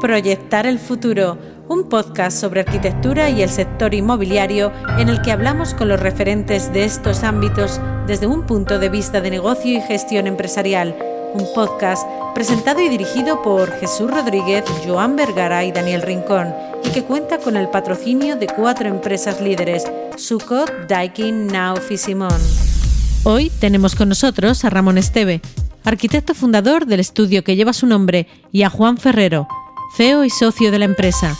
Proyectar el futuro, un podcast sobre arquitectura y el sector inmobiliario en el que hablamos con los referentes de estos ámbitos desde un punto de vista de negocio y gestión empresarial. Un podcast presentado y dirigido por Jesús Rodríguez, Joan Vergara y Daniel Rincón y que cuenta con el patrocinio de cuatro empresas líderes, Sucot, Daikin, Nauf y Simón. Hoy tenemos con nosotros a Ramón Esteve, arquitecto fundador del estudio que lleva su nombre, y a Juan Ferrero, CEO y socio de la empresa.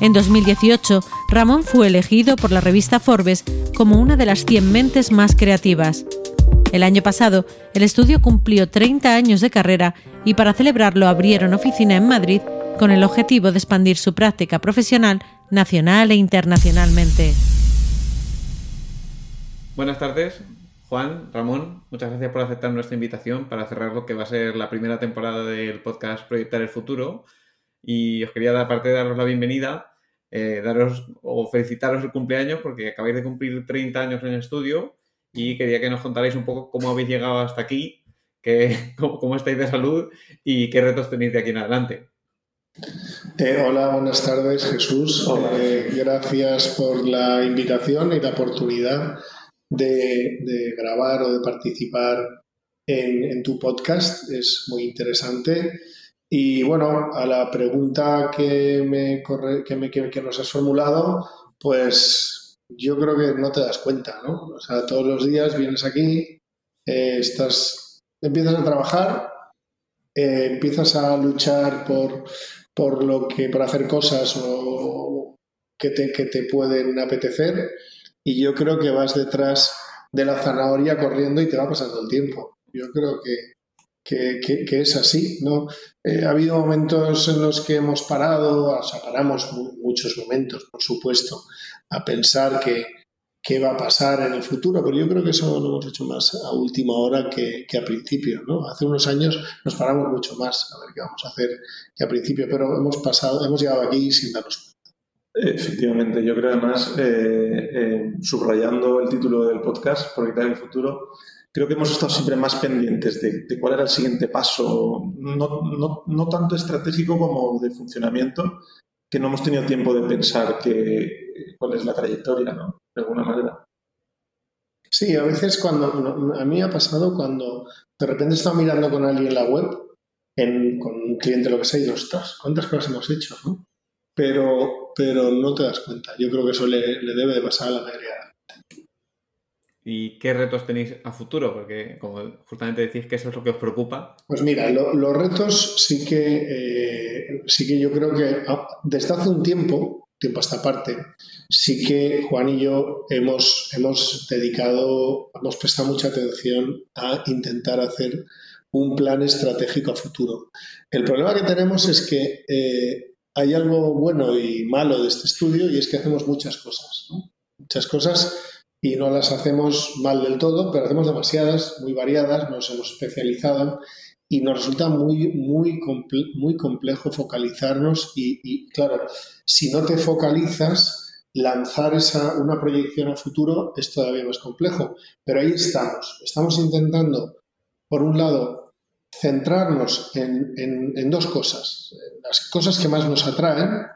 En 2018, Ramón fue elegido por la revista Forbes como una de las 100 mentes más creativas. El año pasado, el estudio cumplió 30 años de carrera y para celebrarlo abrieron oficina en Madrid con el objetivo de expandir su práctica profesional nacional e internacionalmente. Buenas tardes, Juan, Ramón, muchas gracias por aceptar nuestra invitación para cerrar lo que va a ser la primera temporada del podcast Proyectar el Futuro y os quería, aparte de daros la bienvenida, eh, daros o felicitaros el cumpleaños porque acabáis de cumplir 30 años en el estudio y quería que nos contarais un poco cómo habéis llegado hasta aquí, que, cómo, estáis de salud y qué retos tenéis de aquí en adelante. Eh, hola, buenas tardes Jesús. Eh, gracias por la invitación y la oportunidad de, grabar o de participar en, en, tu podcast. Es muy interesante. Y bueno, a la pregunta que, me que, me, que, nos has formulado, pues yo creo que no te das cuenta, ¿no? O sea, todos los días vienes aquí, eh, estás, empiezas a trabajar, eh, empiezas a luchar por, por, lo que, por hacer cosas o que te, que te pueden apetecer y yo creo que vas detrás de la zanahoria corriendo y te va pasando el tiempo. Yo creo que, que, es así, ¿no? Eh, ha habido momentos en los que hemos parado, o sea, paramos muchos momentos, por supuesto, a pensar que qué va a pasar en el futuro, pero yo creo que eso lo hemos hecho más a última hora que, que a principio, ¿no? Hace unos años nos paramos mucho más a ver qué vamos a hacer que a principio, pero hemos pasado, hemos llegado aquí sin darnos cuenta. Efectivamente, yo creo además, eh, eh, subrayando el título del podcast, Proyectar el futuro, creo que hemos estado siempre más pendientes de, cuál era el siguiente paso, no, tanto estratégico como de funcionamiento, que no hemos tenido tiempo de pensar que, cuál es la trayectoria, ¿no? De alguna manera. Sí, a veces cuando, a mí ha pasado cuando de repente estaba mirando con alguien la web, con un cliente lo que sea, y ostras, ¿cuántas cosas hemos hecho? ¿no? Pero, pero no te das cuenta. Yo creo que eso le, le debe de pasar a la mayoría ¿Y qué retos tenéis a futuro? Porque como justamente decís que eso es lo que os preocupa. Pues mira, los retos sí que, eh, sí que yo creo que ah, desde hace un tiempo, tiempo a esta parte, sí que Juan y yo hemos, hemos dedicado, hemos prestado mucha atención a intentar hacer un plan estratégico a futuro. El problema que tenemos es que eh, hay algo bueno y malo de este estudio y es que hacemos muchas cosas. Muchas cosas y no las hacemos mal del todo, pero hacemos demasiadas, muy variadas, nos hemos especializado y nos resulta muy, muy, complejo focalizarnos y, claro, si no te focalizas, lanzar esa, una proyección a futuro es todavía más complejo. Pero ahí estamos. Estamos intentando, por un lado, centrarnos en, dos cosas. Las cosas que más nos atraen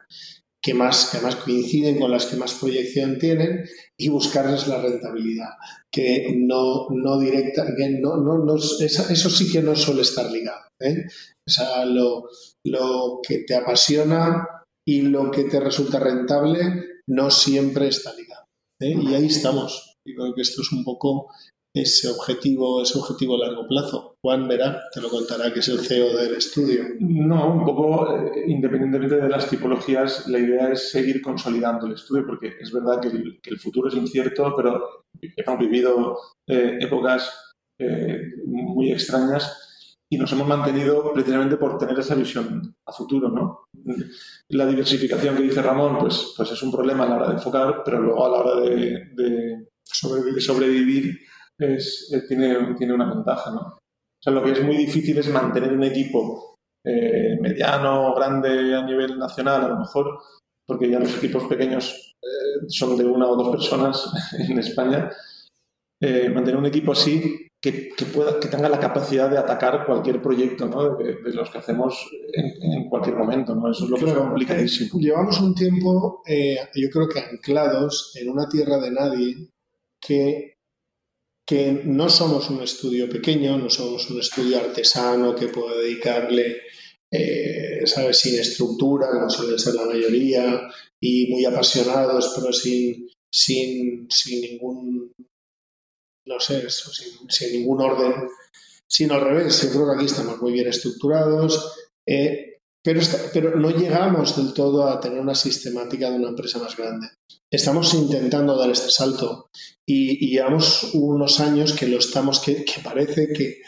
que más, que más coinciden con las que más proyección tienen y buscarles la rentabilidad, que no, no directa, que no, no, no eso, sí que no suele estar ligado. ¿eh? O sea, lo, lo que te apasiona y lo que te resulta rentable no siempre está ligado. ¿eh? Y ahí estamos. Y creo que esto es un poco ese objetivo, ese objetivo a largo plazo. Juan Verá te lo contará, que es el CEO del estudio. No, un poco eh, independientemente de las tipologías, la idea es seguir consolidando el estudio, porque es verdad que el, futuro es incierto, pero hemos vivido eh, épocas eh, muy extrañas y nos hemos mantenido precisamente por tener esa visión a futuro, ¿no? La diversificación que dice Ramón, pues, pues es un problema a la hora de enfocar, pero luego a la hora de, sobrevivir es, eh, tiene, tiene una ventaja, ¿no? O sea, lo que es muy difícil es mantener un equipo eh, mediano, grande a nivel nacional, a lo mejor, porque ya los equipos pequeños eh, son de una o dos personas en España. mantener un equipo así que, pueda, que tenga la capacidad de atacar cualquier proyecto ¿no? de, los que hacemos en, cualquier momento. ¿no? Eso es lo que es complicadísimo. Llevamos un tiempo, eh, yo creo que anclados en una tierra de nadie que, que no somos un estudio pequeño, no somos un estudio artesano que pueda dedicarle, eh, ¿sabes?, sin estructura, como suele ser la mayoría, y muy apasionados, pero sin, sin, sin ningún no sé, eso, sin, ningún orden, sino al revés. Yo creo que aquí estamos muy bien estructurados, eh, pero, no llegamos del todo a tener una sistemática de una empresa más grande. Estamos intentando dar este salto y, llevamos unos años que lo estamos, que, parece que,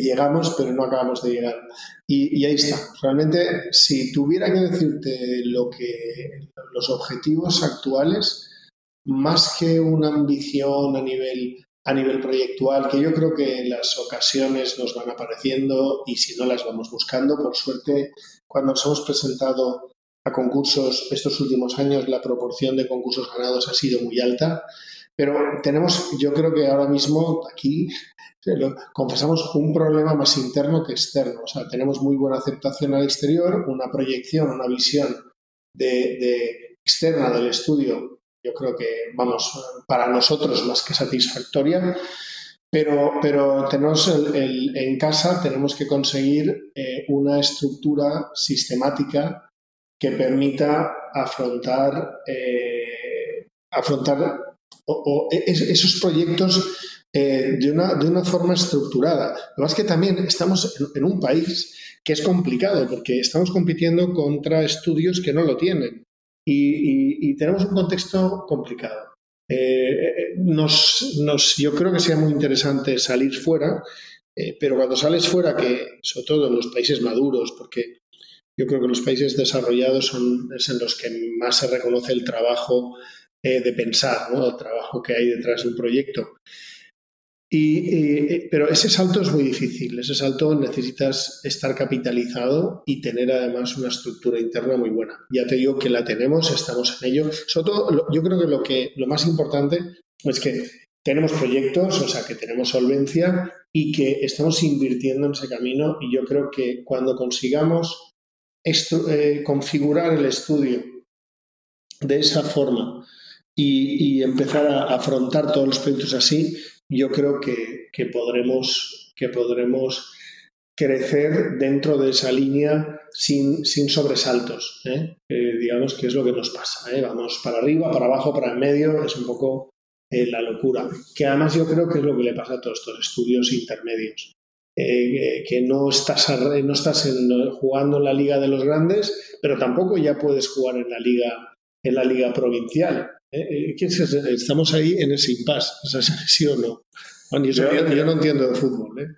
llegamos, pero no acabamos de llegar. Y, y, ahí está. Realmente, si tuviera que decirte lo que los objetivos actuales, más que una ambición a nivel a nivel proyectual, que yo creo que las ocasiones nos van apareciendo y si no las vamos buscando, por suerte, cuando nos hemos presentado a concursos estos últimos años, la proporción de concursos ganados ha sido muy alta, pero tenemos, yo creo que ahora mismo aquí confesamos un problema más interno que externo. O sea, tenemos muy buena aceptación al exterior, una proyección, una visión de, de externa del estudio yo creo que, vamos, para nosotros más que satisfactoria, pero, pero tenemos el, en casa tenemos que conseguir eh, una estructura sistemática que permita afrontar, eh, afrontar esos proyectos eh, de, una, de una forma estructurada. Lo más que también estamos en, en un país que es complicado porque estamos compitiendo contra estudios que no lo tienen y, tenemos un contexto complicado. Eh, eh, nos, yo creo que sería muy interesante salir fuera, eh, pero cuando sales fuera, que sobre todo en los países maduros, porque yo creo que los países desarrollados son en los que más se reconoce el trabajo de pensar, el trabajo que hay detrás de un proyecto. Y, pero ese salto es muy difícil. Ese salto necesitas estar capitalizado y tener además una estructura interna muy buena. Ya te digo que la tenemos, estamos en ello. Sobre todo, yo creo que lo, que lo más importante es que tenemos proyectos, o sea, que tenemos solvencia y que estamos invirtiendo en ese camino. Y yo creo que cuando consigamos eh, configurar el estudio de esa forma y, y empezar a afrontar todos los proyectos así, yo creo que, podremos, que podremos crecer dentro de esa línea sin, sin sobresaltos. ¿eh? digamos que es lo que nos pasa. ¿eh? Vamos para arriba, para abajo, para el medio, es un poco eh, la locura. Que además yo creo que es lo que le pasa a todos estos estudios intermedios. que no estás, no estás jugando en la liga de los grandes, pero tampoco ya puedes jugar en la liga, en la liga provincial. Eh, eh, estamos ahí en ese impasse, ¿sí o no? yo, no entiendo de fútbol. ¿eh?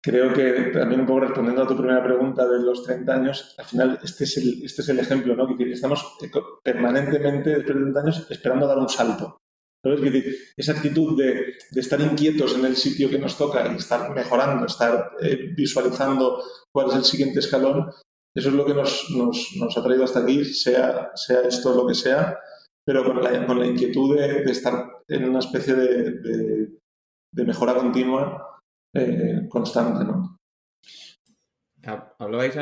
Creo que también un poco respondiendo a tu primera pregunta de los 30 años, al final este es el, este es el ejemplo, ¿no? Que estamos permanentemente, después de 30 años, esperando dar un salto. esa actitud de, estar inquietos en el sitio que nos toca y estar mejorando, estar visualizando cuál es el siguiente escalón, eso es lo que nos, nos, nos, ha traído hasta aquí, sea, sea esto lo que sea, pero con la, con la inquietud de, estar en una especie de, mejora continua eh, constante, ¿no? Hablabais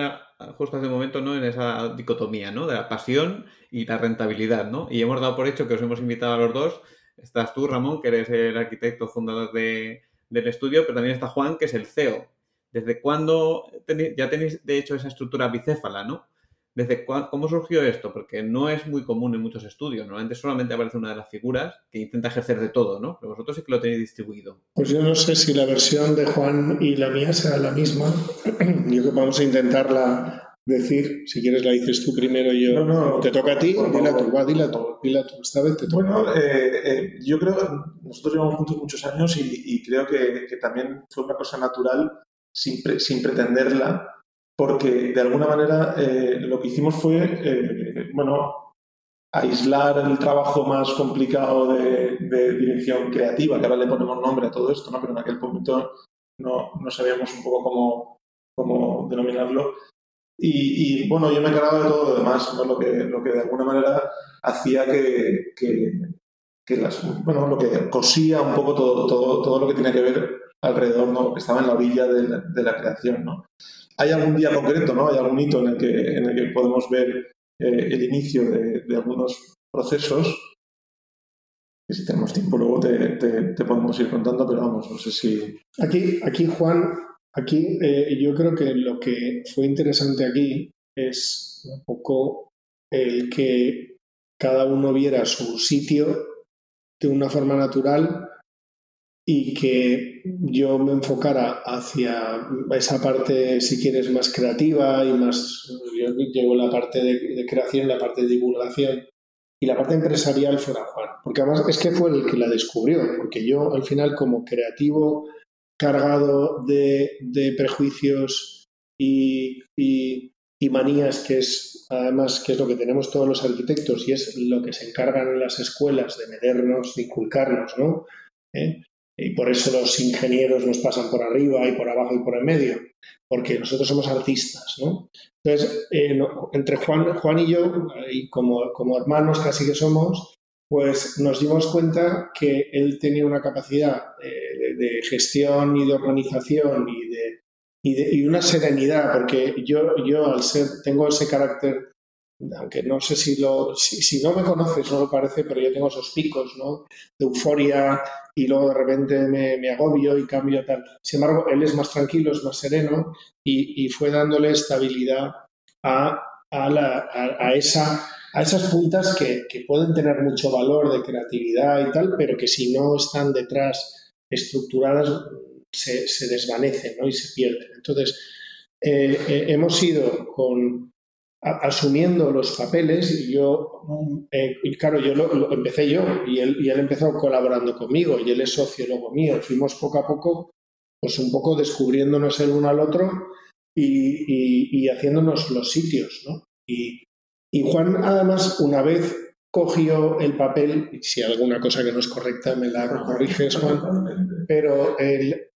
justo hace un momento ¿no? en esa dicotomía ¿no? de la pasión y la rentabilidad, ¿no? Y hemos dado por hecho que os hemos invitado a los dos. Estás tú, Ramón, que eres el arquitecto fundador de, del estudio, pero también está Juan, que es el CEO. ¿Desde cuándo ya tenéis, de hecho, esa estructura bicéfala, ¿no? ¿Desde cómo surgió esto? Porque no es muy común en muchos estudios. Normalmente solamente aparece una de las figuras que intenta ejercer de todo, ¿no? Pero vosotros sí que lo tenéis distribuido. Pues yo no sé si la versión de Juan y la mía será la misma. yo creo que vamos a intentarla decir. Si quieres la dices tú primero y yo. No, no, te toca a ti. Dila tú, va, dila tú, dila tú. Esta vez te toca. Bueno, eh, eh, yo creo que nosotros llevamos juntos muchos años y, creo que, que, también fue una cosa natural sin, sin pretenderla porque de alguna manera eh, lo que hicimos fue, eh, bueno, aislar el trabajo más complicado de, dirección creativa, que ahora le ponemos nombre a todo esto, ¿no? pero en aquel momento no, no sabíamos un poco cómo, cómo denominarlo. Y, bueno, yo me encargaba de todo lo demás, ¿no? lo, que, lo que de alguna manera hacía que, que, que las, bueno, lo que cosía un poco todo, todo, todo lo que tiene que ver alrededor, ¿no? que estaba en la orilla de la, creación. ¿no? ¿Hay algún día concreto, ¿no? hay algún hito en el que, en el que podemos ver eh, el inicio de, algunos procesos? Que si tenemos tiempo luego te, te, podemos ir contando, pero vamos, no sé si... Aquí, aquí Juan, aquí eh, yo creo que lo que fue interesante aquí es un poco el que cada uno viera su sitio de una forma natural y que yo me enfocara hacia esa parte, si quieres, más creativa y más... Yo llevo la parte de, creación, la parte de divulgación y la parte empresarial fuera Juan, porque además es que fue el que la descubrió, porque yo al final como creativo cargado de, prejuicios y, y manías, que es además que es lo que tenemos todos los arquitectos y es lo que se encargan en las escuelas de meternos, de inculcarnos, ¿no? ¿Eh? Y por eso los ingenieros nos pasan por arriba y por abajo y por en medio, porque nosotros somos artistas, ¿no? Entonces, eh, entre Juan, Juan y yo, y como, como hermanos casi que somos, pues nos dimos cuenta que él tenía una capacidad de, de gestión y de organización y de, y, una serenidad, porque yo, yo al ser, tengo ese carácter, aunque no sé si lo, si, no me conoces, no lo parece, pero yo tengo esos picos, ¿no? De euforia y luego de repente me, agobio y cambio tal. Sin embargo, él es más tranquilo, es más sereno y, fue dándole estabilidad a, a, la, a, esa a esas puntas que, que, pueden tener mucho valor de creatividad y tal, pero que si no están detrás estructuradas se, desvanecen y se pierden. Entonces, eh, eh, hemos ido con, asumiendo los papeles y yo, eh, claro, yo lo, empecé yo y él, y él empezó colaborando conmigo y él es sociólogo mío. Fuimos poco a poco, pues un poco descubriéndonos el uno al otro y, y, haciéndonos los sitios, ¿no? Y, y Juan, además, una vez cogió el papel, y si alguna cosa que no es correcta me la corriges, Juan, pero el,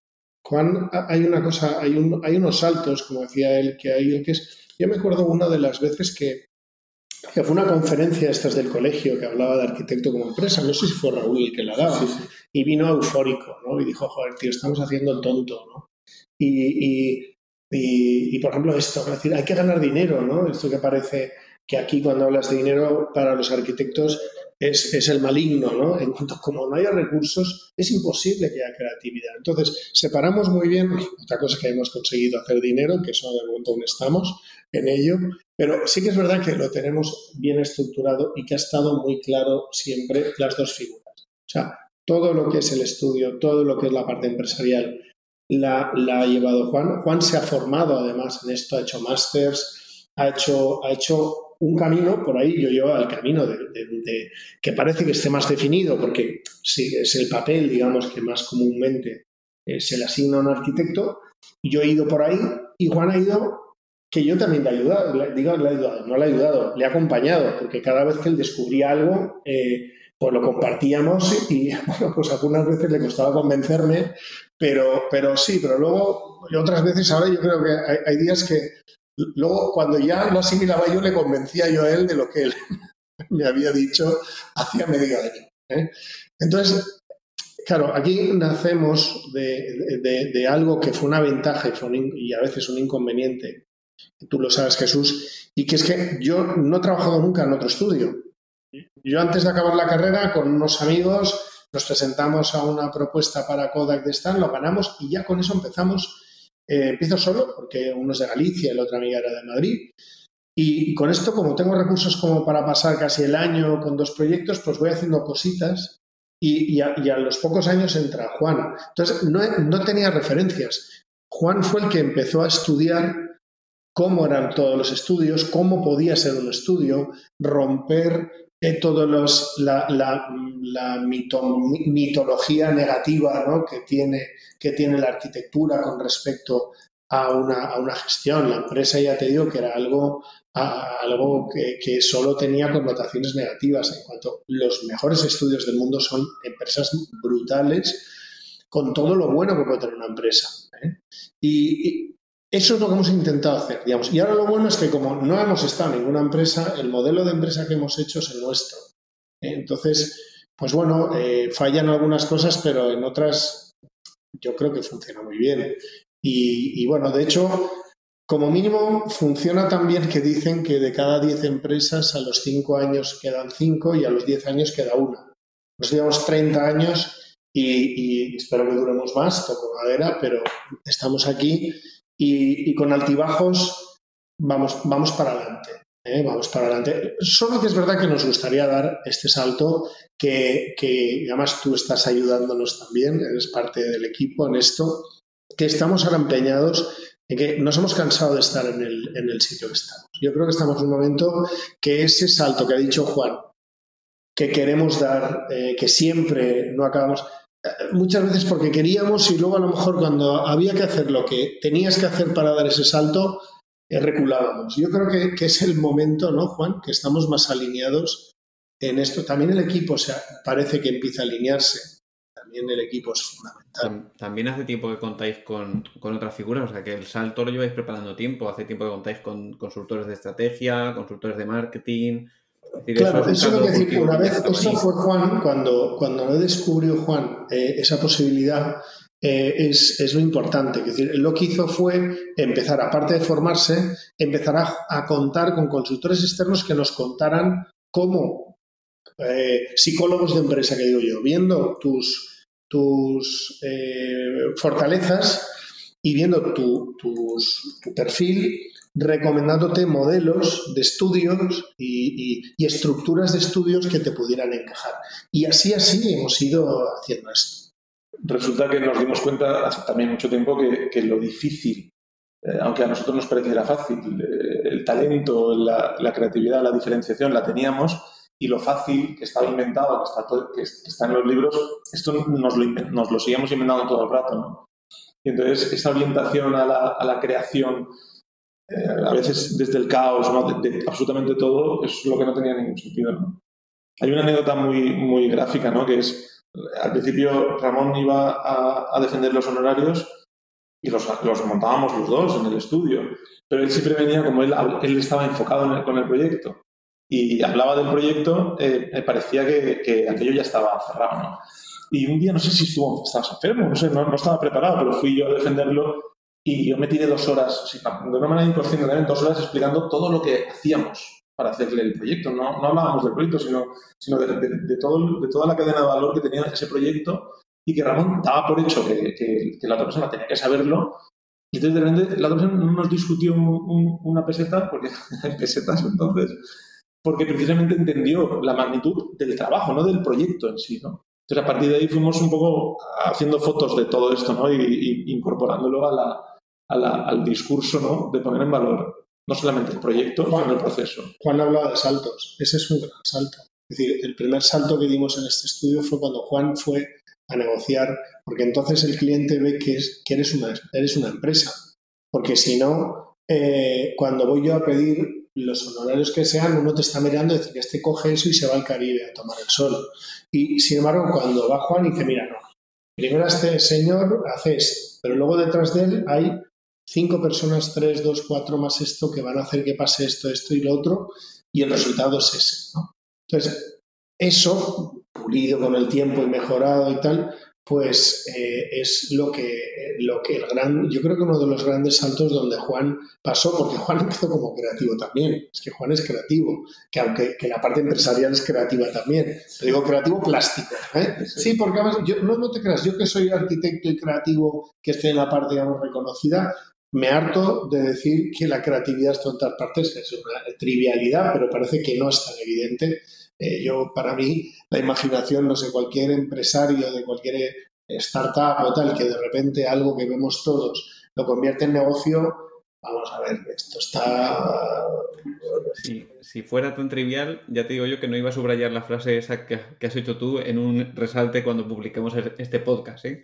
Juan, hay una cosa, hay, un, hay unos saltos, como decía él, que hay, que es, yo me acuerdo una de las veces que, que fue una conferencia estas del colegio que hablaba de arquitecto como empresa, no sé si fue Raúl el que la daba, y vino eufórico, ¿no? Y dijo, joder, tío, estamos haciendo el tonto, ¿no? Y, y, y, por ejemplo, esto, es decir, hay que ganar dinero, ¿no? Esto que parece que aquí cuando hablas de dinero para los arquitectos es, el maligno, ¿no? En cuanto como no haya recursos, es imposible que haya creatividad. Entonces, separamos muy bien, otra cosa que hemos conseguido hacer dinero, que eso de momento aún estamos en ello, pero sí que es verdad que lo tenemos bien estructurado y que ha estado muy claro siempre las dos figuras. O sea, todo lo que es el estudio, todo lo que es la parte empresarial, la, la ha llevado Juan. Juan se ha formado además en esto, ha hecho másters, ha hecho, ha hecho un camino, por ahí yo llevo al camino de, que parece que esté más definido, porque sí, es el papel, digamos, que más comúnmente eh, se le asigna a un arquitecto. Yo he ido por ahí y Juan ha ido, que yo también le he ayudado, digo, le he ayudado, no le he ayudado, le he acompañado, porque cada vez que él descubría algo, eh, pues lo compartíamos y, bueno, pues algunas veces le costaba convencerme, pero, pero sí, pero luego, otras veces ahora yo creo que hay días que Luego, cuando ya lo asimilaba yo, le convencía yo a él de lo que él me había dicho hacía medio año. ¿eh? Entonces, claro, aquí nacemos de, algo que fue una ventaja y, y a veces un inconveniente. Tú lo sabes, Jesús, y que es que yo no he trabajado nunca en otro estudio. Yo antes de acabar la carrera, con unos amigos, nos presentamos a una propuesta para Kodak de Stan, lo ganamos y ya con eso empezamos eh, empiezo solo, porque uno es de Galicia y la otra amiga era de Madrid. Y, con esto, como tengo recursos como para pasar casi el año con dos proyectos, pues voy haciendo cositas y, a, los pocos años entra Juan. Entonces, no, no tenía referencias. Juan fue el que empezó a estudiar cómo eran todos los estudios, cómo podía ser un estudio, romper todos los, la, la, la mitología negativa ¿no? que, tiene, que tiene la arquitectura con respecto a una, a una, gestión. La empresa, ya te digo, que era algo, algo que, que, solo tenía connotaciones negativas. En cuanto los mejores estudios del mundo son empresas brutales con todo lo bueno que puede tener una empresa. ¿eh? y, eso es lo que hemos intentado hacer, digamos. Y ahora lo bueno es que como no hemos estado en ninguna empresa, el modelo de empresa que hemos hecho es el nuestro. Entonces, pues bueno, eh, fallan algunas cosas, pero en otras yo creo que funciona muy bien. Y, y bueno, de hecho, como mínimo, funciona también que dicen que de cada 10 empresas, a los 5 años quedan 5 y a los 10 años queda una. Nos llevamos 30 años y, y, espero que duremos más, toco madera, pero estamos aquí y, con altibajos vamos, vamos para adelante. ¿eh? Vamos para adelante. Solo que es verdad que nos gustaría dar este salto, que, además tú estás ayudándonos también, eres parte del equipo en esto, que estamos ahora empeñados en que nos hemos cansado de estar en el, en el sitio que estamos. Yo creo que estamos en un momento que ese salto que ha dicho Juan, que queremos dar, eh, que siempre no acabamos, muchas veces porque queríamos y luego a lo mejor cuando había que hacer lo que tenías que hacer para dar ese salto, eh, reculábamos. Yo creo que, que, es el momento, ¿no, Juan? Que estamos más alineados en esto. También el equipo parece que empieza a alinearse. También el equipo es fundamental. También hace tiempo que contáis con, con otras figuras, o sea que el salto lo lleváis preparando tiempo. Hace tiempo que contáis con consultores de estrategia, consultores de marketing. Es decir, claro, eso, eso es lo que decir, una vez, eso fue Juan, cuando, cuando lo descubrió Juan eh, esa posibilidad, eh, es, es, lo importante. Es decir, lo que hizo fue empezar, aparte de formarse, empezar a, a contar con consultores externos que nos contaran cómo eh, psicólogos de empresa, que digo yo, viendo tus, tus fortalezas y viendo tu, tus, tu, perfil, recomendándote modelos de estudios y, y, y estructuras de estudios que te pudieran encajar. Y así, así hemos ido haciendo esto resulta que nos dimos cuenta hace también mucho tiempo que, que lo difícil, eh, aunque a nosotros nos pareciera fácil, eh, el talento, la, la, creatividad, la diferenciación la teníamos y lo fácil que estaba inventado, que está, todo, que, está en los libros, esto nos lo, nos lo seguíamos inventando todo el rato. ¿no? Y entonces esa orientación a la, a la creación, eh, a veces desde el caos, ¿no? de, de, absolutamente todo, es lo que no tenía ningún sentido. ¿no? Hay una anécdota muy, muy gráfica, ¿no? que es al principio Ramón iba a, a defender los honorarios y los, los, montábamos los dos en el estudio, pero él siempre venía como él, él estaba enfocado en el, con el proyecto y hablaba del proyecto, eh, me parecía que, que, aquello ya estaba cerrado. ¿no? Y un día, no sé si estuvo, estabas enfermo, no sé, no, no, estaba preparado, pero fui yo a defenderlo y yo me tiré dos horas, de una manera inconsciente también, dos horas explicando todo lo que hacíamos para hacerle el proyecto. No, no hablábamos del proyecto, sino, sino de, de, de, todo, de toda la cadena de valor que tenía ese proyecto y que Ramón daba por hecho que, que, que la otra persona tenía que saberlo. Y entonces de repente la otra persona no nos discutió un, un, una peseta, porque pesetas entonces, porque precisamente entendió la magnitud del trabajo, no del proyecto en sí. ¿no? Entonces a partir de ahí fuimos un poco haciendo fotos de todo esto ¿no? y, y incorporándolo a la, a la, al discurso ¿no? de poner en valor no solamente el proyecto, Juan, sino el proceso. Juan hablaba de saltos. Ese es un gran salto. Es decir, el primer salto que dimos en este estudio fue cuando Juan fue a negociar, porque entonces el cliente ve que, es, que eres, una, eres una empresa. Porque si no, eh, cuando voy yo a pedir los honorarios que sean, uno te está mirando y dice que este coge eso y se va al Caribe a tomar el sol. Y sin embargo, cuando va Juan y dice, mira, no, primero este señor hace esto, pero luego detrás de él hay cinco personas, tres, dos, cuatro más esto, que van a hacer que pase esto, esto y lo otro, y el resultado es ese. ¿no? Entonces, eso, pulido con el tiempo y mejorado y tal, pues eh, es lo que, lo que el gran, yo creo que uno de los grandes saltos donde Juan pasó, porque Juan empezó como creativo también, es que Juan es creativo, que aunque que la parte empresarial es creativa también, te digo creativo plástico, ¿eh? sí, porque además, yo, no, no te creas, yo que soy arquitecto y creativo, que estoy en la parte, digamos, reconocida, me harto de decir que la creatividad está en todas partes, que es una trivialidad, pero parece que no es tan evidente. Eh, yo, para mí, la imaginación, no sé, cualquier empresario de cualquier startup o tal, que de repente algo que vemos todos lo convierte en negocio, vamos a ver, esto está... Si, si, fuera tan trivial, ya te digo yo que no iba a subrayar la frase esa que, que has hecho tú en un resalte cuando publiquemos este podcast, ¿eh?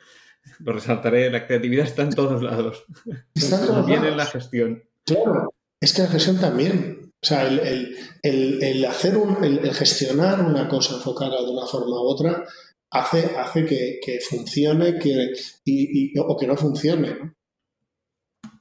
Lo resaltaré, la creatividad está en todos lados. Está en todos lados. en la gestión. Claro, es que la gestión también. O sea, el, el, el, el hacer un, el, gestionar una cosa enfocada de una forma u otra hace, hace que, que funcione que, y, y, o que no funcione. ¿no?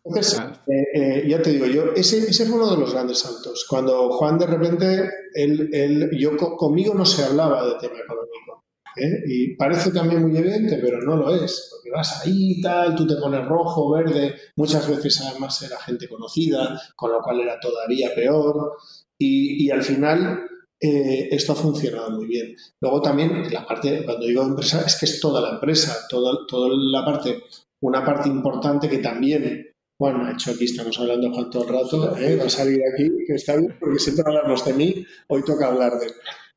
Entonces, eh, eh, ya te digo, yo, ese, ese fue uno de los grandes saltos. Cuando Juan de repente, él, él, yo conmigo no se hablaba de tema económico. ¿Eh? Y parece también muy evidente, pero no lo es, porque vas ahí y tal, tú te pones rojo, verde, muchas veces además era gente conocida, con lo cual era todavía peor, y, al final eh, esto ha funcionado muy bien. Luego también la parte, cuando digo empresa, es que es toda la empresa, toda, toda la parte, una parte importante que también Juan ha hecho aquí, estamos hablando Juan todo el rato, ¿eh? va a salir aquí, que está bien, porque siempre hablamos de mí, hoy toca hablar de.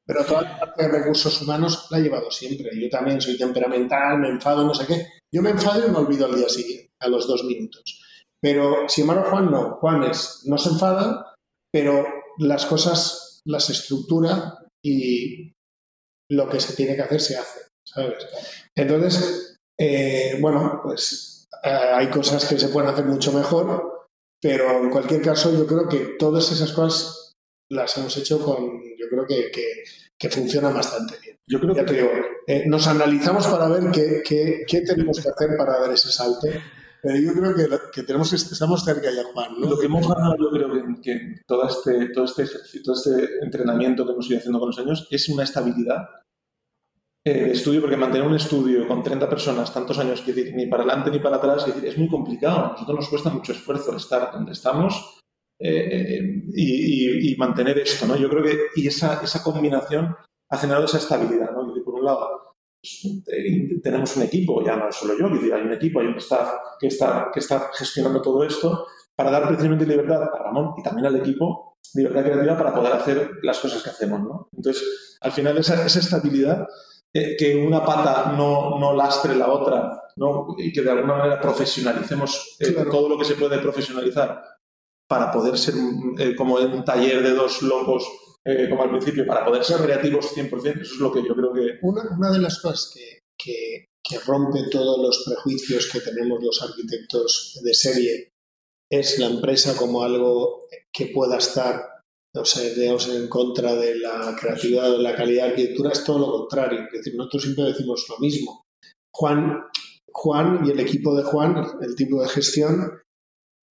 Pero toda la parte de recursos humanos la he llevado siempre. Yo también soy temperamental, me enfado, no sé qué. Yo me enfado y me olvido al día siguiente, a los dos minutos. Pero, sin embargo, Juan no. Juan es, no se enfada, pero las cosas las estructura y lo que se tiene que hacer se hace, ¿sabes? Entonces, eh, bueno, pues eh, hay cosas que se pueden hacer mucho mejor, pero en cualquier caso yo creo que todas esas cosas las hemos hecho con, yo creo que, que, funciona bastante bien. Yo creo que eh, nos analizamos para ver qué, qué, tenemos que hacer para dar ese salto. Pero yo creo que, que tenemos estamos cerca ya, Juan. Lo que hemos ganado, yo creo que, todo, este, todo, este todo este entrenamiento que hemos ido haciendo con los años es una estabilidad eh, de estudio, porque mantener un estudio con 30 personas tantos años, que decir, ni para adelante ni para atrás, es, decir, es muy complicado. A nosotros nos cuesta mucho esfuerzo estar donde estamos eh, y, mantener esto, ¿no? Yo creo que y esa, esa combinación ha generado esa estabilidad, ¿no? por un lado, pues, eh, tenemos un equipo, ya no es solo yo, hay un equipo, hay un staff que está, que está gestionando todo esto para dar precisamente libertad a Ramón y también al equipo, libertad creativa para poder hacer las cosas que hacemos, ¿no? Entonces, al final esa, esa estabilidad, eh, que una pata no, no, lastre la otra, ¿no? Y que de alguna manera profesionalicemos todo lo que se puede profesionalizar para poder ser eh, como un taller de dos locos, eh, como al principio, para poder ser creativos 100%, eso es lo que yo creo que... Una, de las cosas que, que, rompe todos los prejuicios que tenemos los arquitectos de serie es la empresa como algo que pueda estar o sea, digamos, en contra de la creatividad o de la calidad de arquitectura, es todo lo contrario. Es decir, nosotros siempre decimos lo mismo. Juan, Juan y el equipo de Juan, el tipo de gestión,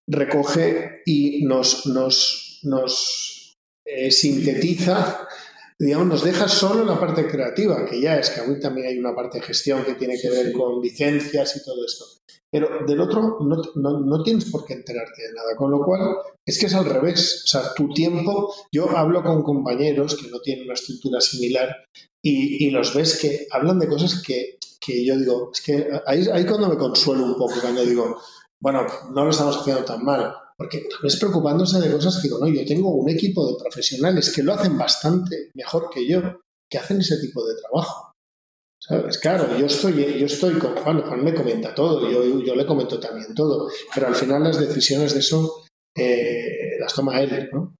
recoge y nos, nos, nos eh, sintetiza, digamos, nos deja solo la parte creativa, que ya es que aún también hay una parte de gestión que tiene que ver con licencias y todo esto. Pero del otro no, no, no, tienes por qué enterarte de nada, con lo cual es que es al revés. O sea, tu tiempo, yo hablo con compañeros que no tienen una estructura similar y, y los ves que hablan de cosas que, que yo digo, es que ahí, ahí cuando me consuelo un poco, cuando digo, bueno, no lo estamos haciendo tan mal. Porque es preocupándose de cosas que digo, no, yo tengo un equipo de profesionales que lo hacen bastante mejor que yo, que hacen ese tipo de trabajo. ¿Sabes? Claro, yo estoy, yo estoy con Juan, Juan me comenta todo, yo, yo le comento también todo, pero al final las decisiones de eso eh, las toma él, ¿no?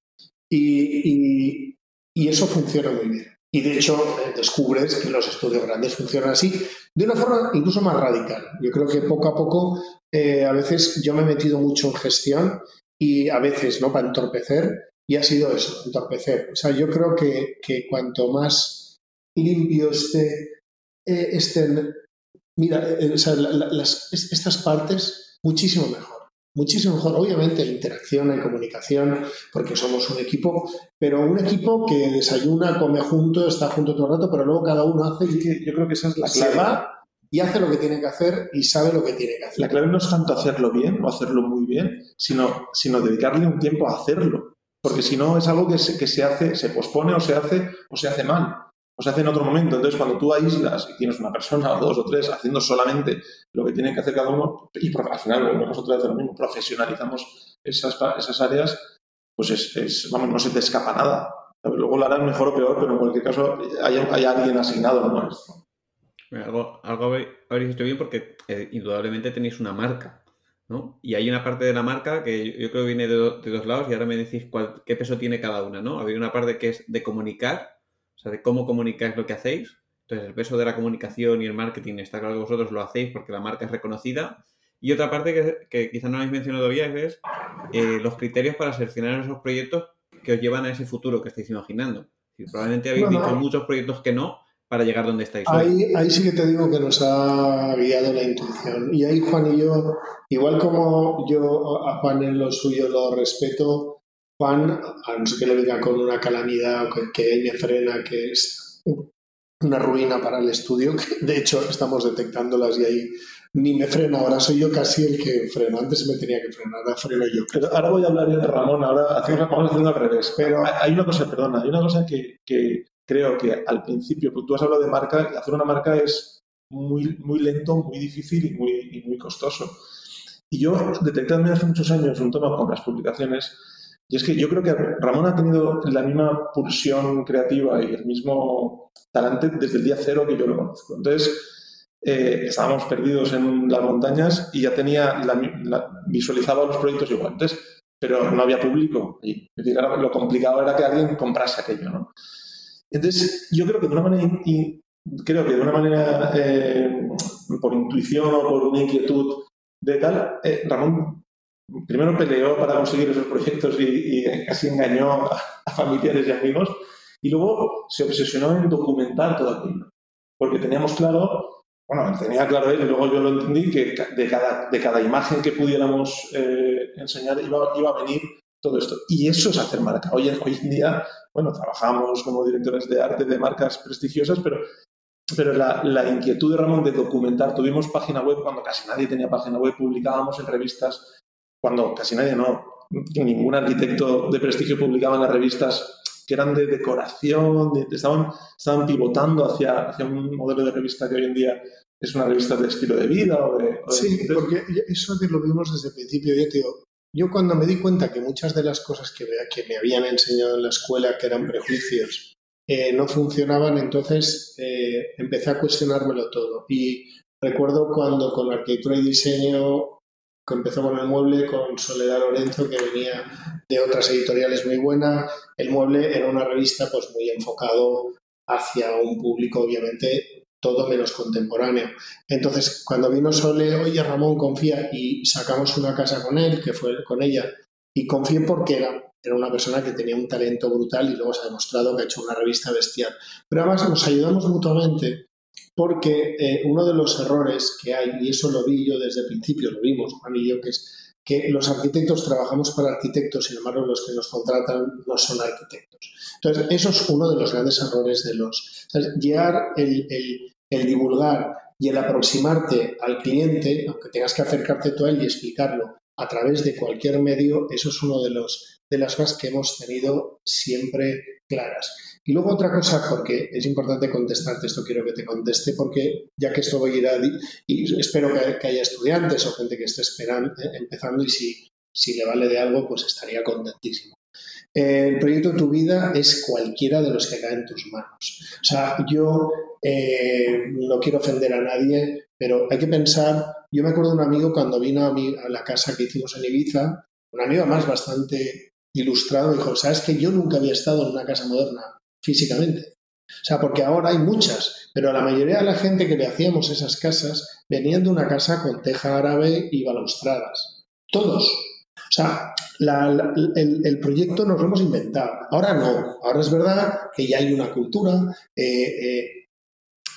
y, y eso funciona muy bien. Y de hecho eh, descubres que los estudios grandes funcionan así, de una forma incluso más radical. Yo creo que poco a poco, eh, a veces yo me he metido mucho en gestión y a veces, ¿no? Para entorpecer, y ha sido eso, entorpecer. O sea, yo creo que, que cuanto más limpio esté, eh, estén, mira, o sea, estas partes, muchísimo mejor muchísimo mejor. Obviamente interacción y comunicación, porque somos un equipo, pero un equipo que desayuna, come junto, está junto todo el rato, pero luego cada uno hace. Y yo creo que esa es la clave. Se va y hace lo que tiene que hacer y sabe lo que tiene que hacer. La clave no es tanto hacerlo bien o hacerlo muy bien, sino, sino dedicarle un tiempo a hacerlo. Porque si no es algo que se, que se hace, se pospone o se hace o se hace mal se hace en otro momento. Entonces, cuando tú aíslas y tienes una persona o dos o tres haciendo solamente lo que tiene que hacer cada uno, y al final volvemos otra vez lo mismo, profesionalizamos esas, esas áreas, pues es, vamos, no se te escapa nada. Luego lo harán mejor o peor, pero en cualquier caso hay, alguien asignado ¿no? Algo, algo habréis hecho bien porque eh, indudablemente tenéis una marca, ¿no? Y hay una parte de la marca que yo, creo que viene de, de, dos lados y ahora me decís cuál, qué peso tiene cada una, ¿no? Había una parte que es de comunicar sea, de cómo comunicáis lo que hacéis. Entonces, el peso de la comunicación y el marketing está claro que vosotros lo hacéis porque la marca es reconocida. Y otra parte que, que quizás no habéis mencionado todavía es eh, los criterios para seleccionar esos proyectos que os llevan a ese futuro que estáis imaginando. probablemente habéis dicho muchos proyectos que no para llegar donde estáis ahí, Ahí sí que te digo que nos ha guiado la intuición. Y ahí Juan y yo, igual como yo a Juan en lo suyo lo respeto, Juan, a no ser que le venga con una calamidad o que, él me frena, que es una ruina para el estudio, que de hecho estamos detectándolas y ahí ni me frena, ahora soy yo casi el que freno, antes me tenía que frenar, ahora freno yo. Pero ahora voy a hablar yo de Ramón, ahora hacemos, vamos haciendo al revés. Pero hay una cosa, perdona, hay una cosa que, que creo que al principio, tú has hablado de marca, hacer una marca es muy, muy lento, muy difícil y muy, y muy costoso. Y yo también hace muchos años un tema con las publicaciones, y es que yo creo que Ramón ha tenido la misma pulsión creativa y el mismo talante desde el día cero que yo lo conozco. Entonces, eh, estábamos perdidos en las montañas y ya tenía, la, visualizaba los proyectos igual. pero no había público. Y lo complicado era que alguien comprase aquello, ¿no? Entonces, yo creo que de una manera, creo que de una manera eh, por intuición o por una inquietud de tal, eh, Ramón primero peleó para conseguir esos proyectos y, casi engañó a, a, familiares y amigos, y luego se obsesionó en documentar todo aquello, porque teníamos claro bueno, tenía claro él y luego yo lo entendí que de cada, de cada imagen que pudiéramos eh, enseñar iba, iba, a venir todo esto. Y eso es hacer marca. Hoy, hoy en día, bueno, trabajamos como directores de arte de marcas prestigiosas, pero, pero la, la, inquietud de Ramón de documentar, tuvimos página web cuando casi nadie tenía página web, publicábamos en revistas, cuando casi nadie no, ningún arquitecto de prestigio publicaba en las revistas que eran de decoración, estaban, estaban pivotando hacia, hacia un modelo de revista que hoy en día es una revista de estilo de vida o de... sí, porque eso lo vimos desde el principio. Yo, digo, yo cuando me di cuenta que muchas de las cosas que, que me habían enseñado en la escuela, que eran prejuicios, eh, no funcionaban, entonces eh, empecé a cuestionármelo todo. Y recuerdo cuando con arquitectura y diseño que empezó con el mueble, con Soledad Lorenzo, que venía de otras editoriales muy buenas. El mueble era una revista pues muy enfocado hacia un público, obviamente, todo menos contemporáneo. Entonces, cuando vino Sole, oye, Ramón, confía, y sacamos una casa con él, que fue con ella, y confié porque era, era una persona que tenía un talento brutal y luego se ha demostrado que ha hecho una revista bestial. Pero además nos ayudamos mutuamente porque eh, uno de los errores que hay, y eso lo vi yo desde el principio, lo vimos Juan y yo, que es que los arquitectos trabajamos para arquitectos, sin embargo los que nos contratan no son arquitectos. Entonces, eso es uno de los grandes errores de los... llegar el, el, divulgar y el aproximarte al cliente, aunque tengas que acercarte tú a él y explicarlo a través de cualquier medio, eso es uno de, los, de las cosas que hemos tenido siempre claras. Y luego otra cosa, porque es importante contestarte, esto quiero que te conteste, porque ya que esto voy a ir a... Y espero que, haya estudiantes o gente que esté esperando, eh, empezando y si, si le vale de algo, pues estaría contentísimo. el proyecto de tu vida es cualquiera de los que caen en tus manos. O sea, yo eh, no quiero ofender a nadie, pero hay que pensar, yo me acuerdo de un amigo cuando vino a, mi, a la casa que hicimos en Ibiza, un amigo más bastante ilustrado, dijo, sabes que yo nunca había estado en una casa moderna físicamente. O sea, porque ahora hay muchas, pero la mayoría de la gente que le hacíamos esas casas venían de una casa con teja árabe y balaustradas. Todos. O sea, el, proyecto nos lo hemos inventado. Ahora no. Ahora es verdad que ya hay una cultura. Eh, eh,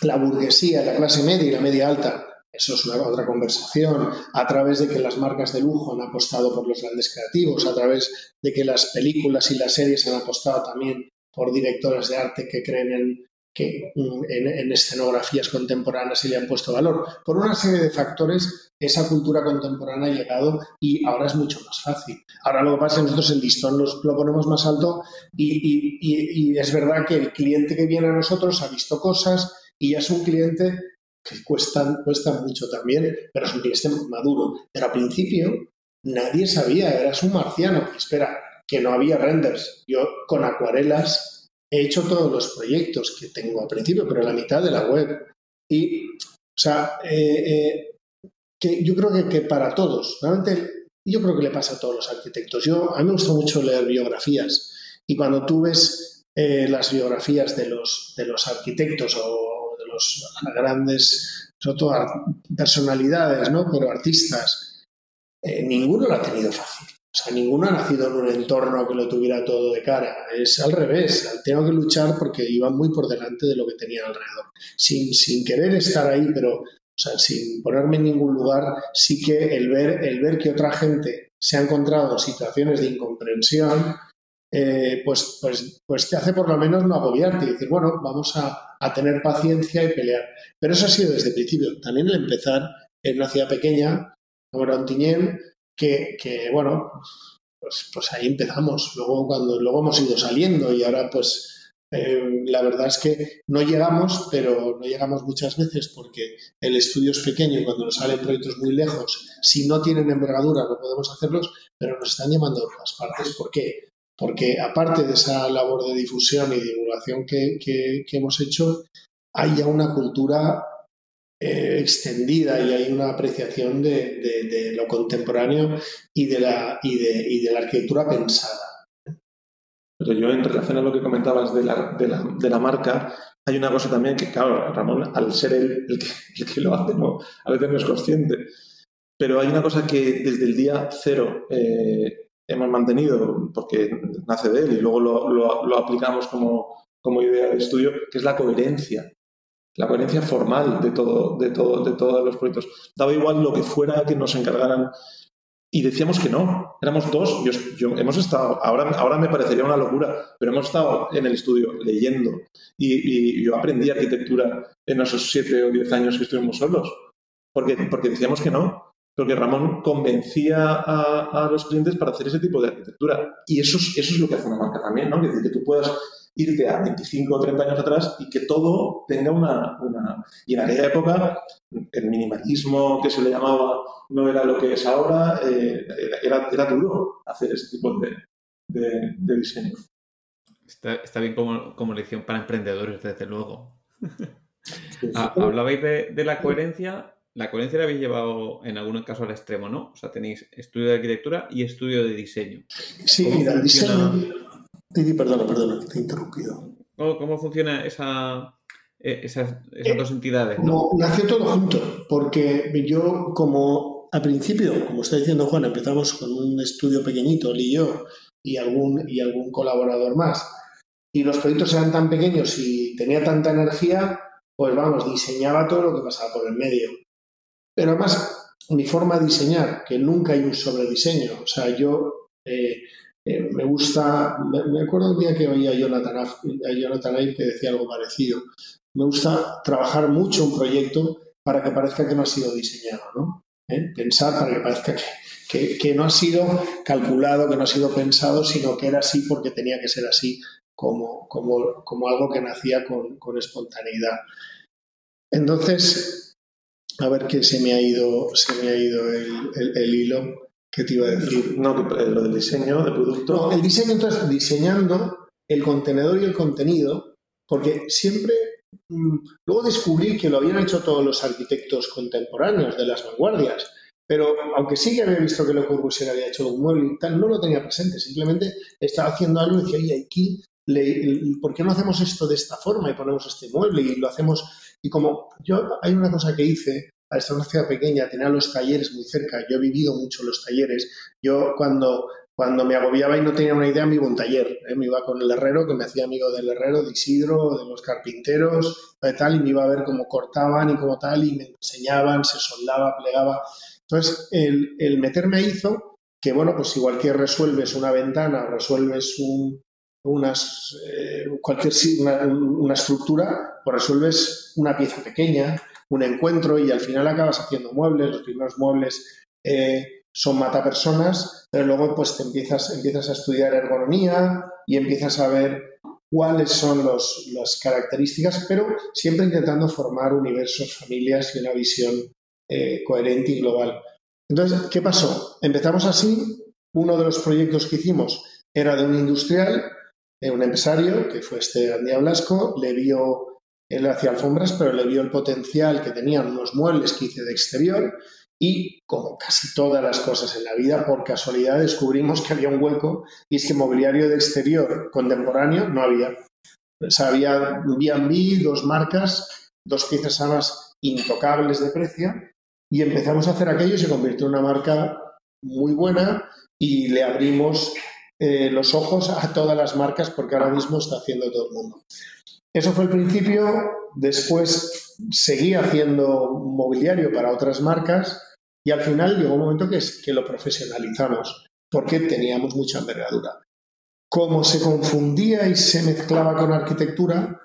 la burguesía, la clase media y la media alta, eso es una otra conversación, a través de que las marcas de lujo han apostado por los grandes creativos, a través de que las películas y las series han apostado también por directores de arte que creen en, que, mm, en, escenografías contemporáneas y le han puesto valor. Por una serie de factores, esa cultura contemporánea ha llegado y ahora es mucho más fácil. Ahora lo que pasa es que nosotros el listón lo ponemos más alto y, y, es verdad que el cliente que viene a nosotros ha visto cosas y ya es un cliente que cuesta, cuesta mucho también, pero es un cliente maduro. Pero al principio nadie sabía, eras un marciano. Espera, que no había renders. Yo con acuarelas he hecho todos los proyectos que tengo al principio, pero la mitad de la web. Y, o sea, eh, eh, que yo creo que, que, para todos, realmente yo creo que le pasa a todos los arquitectos. Yo, a mí me gusta mucho leer biografías y cuando tú ves eh, las biografías de los, de los arquitectos o los grandes, sobre todo personalidades, ¿no? pero artistas, ninguno lo ha tenido fácil. O sea, ninguno ha nacido en un entorno que lo tuviera todo de cara. Es al revés. Tengo que luchar porque iba muy por delante de lo que tenía alrededor. Sin, sin querer estar ahí, pero o sea, sin ponerme en ningún lugar, sí que el ver, el ver que otra gente se ha encontrado en situaciones de incomprensión, eh, pues, pues, pues te hace por lo menos no agobiarte y decir, bueno, vamos a, a, tener paciencia y pelear. Pero eso ha sido desde el principio. También el empezar en una ciudad pequeña, como era que, que bueno, pues, pues ahí empezamos. Luego, cuando, luego hemos ido saliendo y ahora pues eh, la verdad es que no llegamos, pero no llegamos muchas veces porque el estudio es pequeño y cuando nos salen proyectos muy lejos, si no tienen envergadura no podemos hacerlos, pero nos están llamando a otras partes. ¿Por qué? Porque aparte de esa labor de difusión y divulgación que, hemos hecho, hay ya una cultura eh, extendida y hay una apreciación de, lo contemporáneo y de, la, y de la arquitectura pensada. Pero yo, en relación a lo que comentabas de la, de la, de la marca, hay una cosa también que, claro, Ramón, al ser él el que, el que lo hace, no, a veces no es consciente. Pero hay una cosa que desde el día cero eh, hemos mantenido, porque nace de él y luego lo, lo, lo, aplicamos como, como idea de estudio, que es la coherencia. La coherencia formal de, todo, de, todo, de todos los proyectos. Daba igual lo que fuera que nos encargaran y decíamos que no, éramos dos. Yo, hemos estado, ahora, ahora me parecería una locura, pero hemos estado en el estudio leyendo y, yo aprendí arquitectura en esos siete o diez años que estuvimos solos, porque, porque decíamos que no, porque Ramón convencía a, los clientes para hacer ese tipo de arquitectura. Y eso es, eso es lo que hace una marca también, ¿no? Que, decir, que tú puedas irte a 25 o 30 años atrás y que todo tenga una, una... Y en aquella época el minimalismo que se le llamaba no era lo que es ahora, eh, era, era, duro hacer ese tipo de, de, diseño. Está, está, bien como, como lección para emprendedores, desde luego. Ah, hablabais de, de, la coherencia. La coherencia la habéis llevado en algún caso al extremo, ¿no? O sea, tenéis estudio de arquitectura y estudio de diseño. Sí, mira, el diseño. perdona, perdona, te he interrumpido. ¿Cómo, funciona esa, e, esas, esas dos entidades? ¿no? nació todo junto, porque yo como al principio, como está diciendo Juan, empezamos con un estudio pequeñito, él y yo, y algún, y algún colaborador más. Y los proyectos eran tan pequeños y tenía tanta energía, pues vamos, diseñaba todo lo que pasaba por el medio. Pero además, mi forma de diseñar, que nunca hay un sobrediseño, o sea, yo eh, eh, me gusta, me, acuerdo un día que oía a Jonathan, a Jonathan que decía algo parecido, me gusta trabajar mucho un proyecto para que parezca que no ha sido diseñado, ¿no? ¿eh? pensar para que parezca que, no ha sido calculado, que no ha sido pensado, sino que era así porque tenía que ser así, como, como, como algo que nacía con, espontaneidad. Entonces, a ver qué se me ha ido, se me ha ido el, hilo que te iba a decir. No, lo del diseño del producto. No, el diseño, entonces, diseñando el contenedor y el contenido, porque siempre Mm, luego descubrí que lo habían hecho todos los arquitectos contemporáneos de las vanguardias, pero aunque sí que había visto que Le Corbusier había hecho un mueble y tal, no lo tenía presente, simplemente estaba haciendo algo y decía, oye, aquí, ¿por qué no hacemos esto de esta forma y ponemos este mueble y lo hacemos? Y como yo, hay una cosa que hice, a esta una ciudad pequeña, tenía los talleres muy cerca, yo he vivido mucho los talleres, yo cuando cuando me agobiaba y no tenía una idea, me iba a un taller. ¿eh? Me iba con el herrero, que me hacía amigo del herrero, de Isidro, de los carpinteros, de tal, y me iba a ver cómo cortaban y cómo tal, y me enseñaban, se soldaba, plegaba. Entonces, el, el meterme hizo que, bueno, pues igual que resuelves una ventana, resuelves un, unas, eh, cualquier una, una, estructura, pues resuelves una pieza pequeña, un encuentro, y al final acabas haciendo muebles, los primeros muebles. Eh, son matapersonas, pero luego pues te empiezas, empiezas a estudiar ergonomía y empiezas a ver cuáles son los, las características, pero siempre intentando formar universos, familias y una visión eh, coherente y global. Entonces, ¿qué pasó? Empezamos así, uno de los proyectos que hicimos era de un industrial, un empresario, que fue este Andy Blasco, le vio, él hacía alfombras, pero le vio el potencial que tenían unos muebles que hice de exterior y como casi todas las cosas en la vida, por casualidad descubrimos que había un hueco y es que mobiliario de exterior contemporáneo no había. O sea, había B&B, dos marcas, dos piezas más intocables de precio y empezamos a hacer aquello y se convirtió en una marca muy buena y le abrimos eh, los ojos a todas las marcas porque ahora mismo está haciendo todo el mundo. Eso fue el principio, después seguí haciendo mobiliario para otras marcas y al final llegó un momento que, que lo profesionalizamos porque teníamos mucha envergadura. como se confundía y se mezclaba con arquitectura,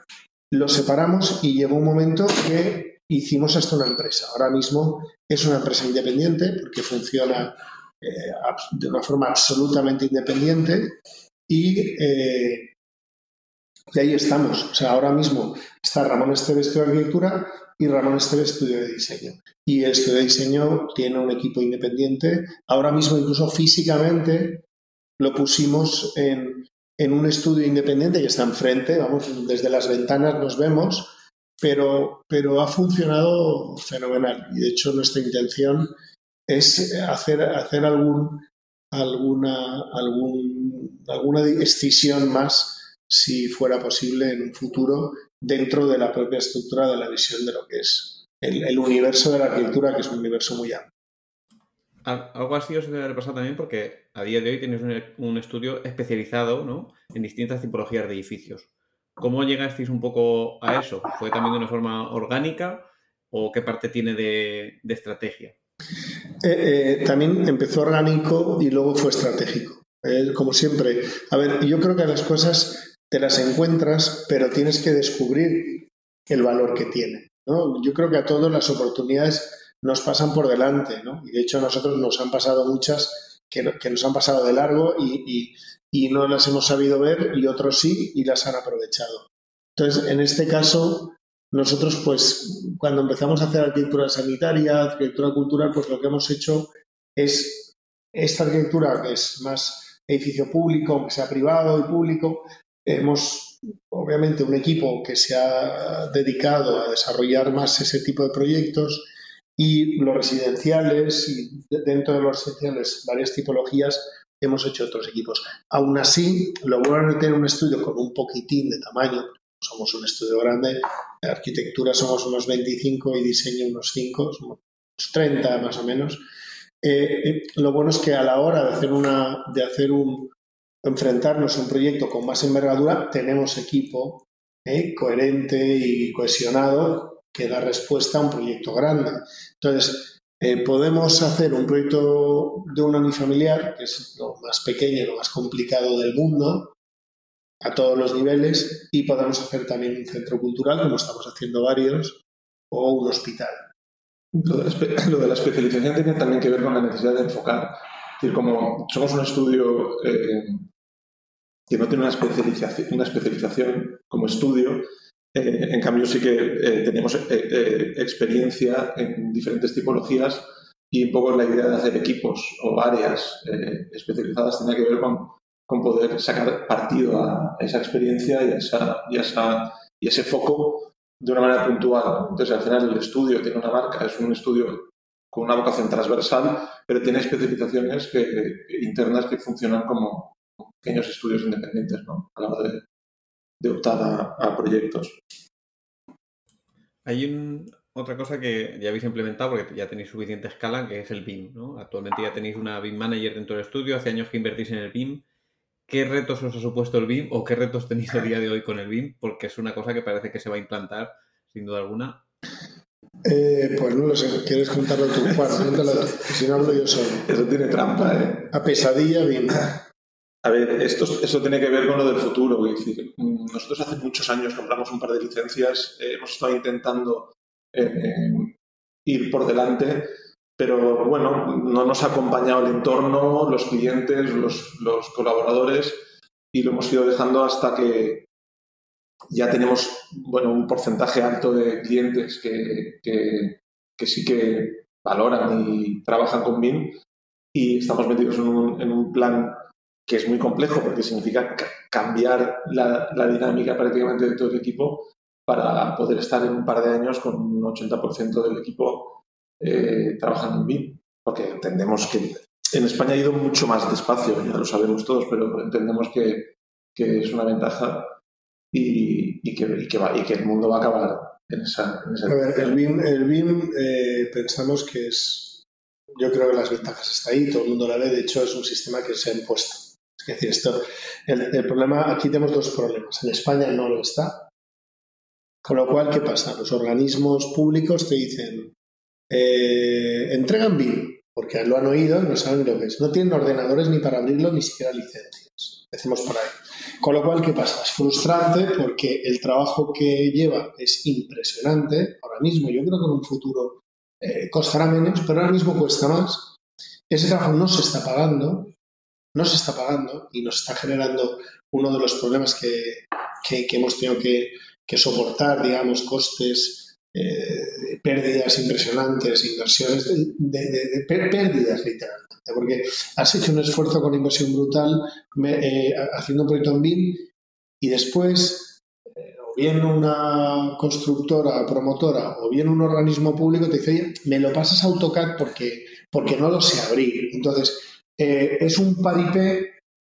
lo separamos y llegó un momento que hicimos hasta una empresa. Ahora mismo es una empresa independiente porque funciona eh, de una forma absolutamente independiente y, eh, y, ahí estamos. O sea, ahora mismo está Ramón Esteve Estudio de Arquitectura y Ramón Esteve Estudio de Diseño. Y el Estudio de Diseño tiene un equipo independiente. Ahora mismo incluso físicamente lo pusimos en, en un estudio independiente que está enfrente, vamos, desde las ventanas nos vemos, pero, pero ha funcionado fenomenal. Y de hecho nuestra intención es hacer, hacer algún, alguna, algún, alguna escisión más, si fuera posible, en un futuro, dentro de la propia estructura de la visión de lo que es el, el universo de la arquitectura, que es un universo muy amplio. Algo así os debe haber pasado también porque a día de hoy tenéis un, estudio especializado ¿no? en distintas tipologías de edificios. ¿Cómo llegasteis un poco a eso? ¿Fue también de una forma orgánica o qué parte tiene de, estrategia? Eh, eh, también empezó orgánico y luego fue estratégico. Eh, como siempre. A ver, yo creo que las cosas te las encuentras, pero tienes que descubrir el valor que tiene. ¿no? Yo creo que a todos las oportunidades nos pasan por delante, ¿no? Y de hecho a nosotros nos han pasado muchas que, nos han pasado de largo y, no las hemos sabido ver y otros sí y las han aprovechado. Entonces, en este caso, nosotros pues cuando empezamos a hacer arquitectura sanitaria, arquitectura cultural, pues lo que hemos hecho es esta arquitectura que es más edificio público, aunque sea privado y público, hemos obviamente un equipo que se ha dedicado a desarrollar más ese tipo de proyectos y los residenciales, y dentro de los residenciales varias tipologías, hemos hecho otros equipos. Aún así, lo bueno de tener un estudio con un poquitín de tamaño, somos un estudio grande, arquitectura somos unos 25 y diseño unos 5, somos 30 más o menos. Eh, eh, lo bueno es que a la hora de hacer, una, de hacer un, enfrentarnos a un proyecto con más envergadura, tenemos equipo eh, coherente y cohesionado que da respuesta a un proyecto grande. Entonces, eh, podemos hacer un proyecto de una unifamiliar, que es lo más pequeño y lo más complicado del mundo, a todos los niveles, y podemos hacer también un centro cultural, como estamos haciendo varios, o un hospital. Lo de la, especialización tiene también que ver con la necesidad de enfocar. Es decir, como somos un estudio eh, que no tiene una especialización, una especialización como estudio, eh, en cambio, sí que eh, tenemos eh, experiencia en diferentes tipologías y un poco la idea de hacer equipos o áreas especializadas tiene que ver con, con, poder sacar partido a esa experiencia y a, esa, y, esa, y ese foco de una manera puntual. Entonces, al final, el estudio tiene una marca, es un estudio con una vocación transversal, pero tiene especializaciones que, internas que funcionan como pequeños estudios independientes ¿no? a la hora de, de optar a, proyectos. Hay otra cosa que ya habéis implementado porque ya tenéis suficiente escala, que es el BIM. ¿no? Actualmente ya tenéis una BIM Manager dentro del estudio, hace años que invertís en el BIM. ¿Qué retos os ha supuesto el BIM o qué retos tenéis a día de hoy con el BIM? Porque es una cosa que parece que se va a implantar, sin duda alguna. Eh, pues no lo sé, ¿quieres contarlo tú? Bueno, si no hablo yo solo. Eso tiene trampa, ¿eh? A pesadilla, BIM. A ver, esto, esto tiene que ver con lo del futuro. decir, nosotros hace muchos años compramos un par de licencias, eh, hemos estado intentando eh, ir por delante, pero bueno, no nos ha acompañado el entorno, los clientes, los, colaboradores y lo hemos ido dejando hasta que ya tenemos bueno, un porcentaje alto de clientes que, que, sí que valoran y trabajan con BIM y estamos metidos en un, en un plan que es muy complejo porque significa cambiar la, dinámica prácticamente de todo el equipo para poder estar en un par de años con un 80% del equipo eh, trabajando en BIM. Porque entendemos que en España ha ido mucho más despacio, ya lo sabemos todos, pero entendemos que, es una ventaja y, que, el mundo va a acabar en esa... a ver, el BIM, el BIM eh, pensamos que es... Yo creo que las ventajas están ahí, todo el mundo la ve, de hecho es un sistema que se ha impuesto es decir, esto, el, problema, aquí tenemos dos problemas. En España no lo está. Con lo cual, ¿qué pasa? Los organismos públicos te dicen, eh, entregan BIM, porque lo han oído y no saben lo que es. No tienen ordenadores ni para abrirlo, ni siquiera licencias. Empecemos por ahí. Con lo cual, ¿qué pasa? Es frustrante porque el trabajo que lleva es impresionante. Ahora mismo, yo creo que en un futuro eh, costará menos, pero ahora mismo cuesta más. Ese trabajo no se está pagando, no se está pagando y nos está generando uno de los problemas que, hemos tenido que, soportar, digamos, costes, eh, pérdidas impresionantes, inversiones, de, pérdidas literalmente. Porque has hecho un esfuerzo con inversión brutal eh, haciendo un proyecto en BIM y después eh, o bien una constructora, promotora, o bien un organismo público te dice, oye, me lo pasas a AutoCAD porque, porque no lo sé abrir. Entonces, es un paripé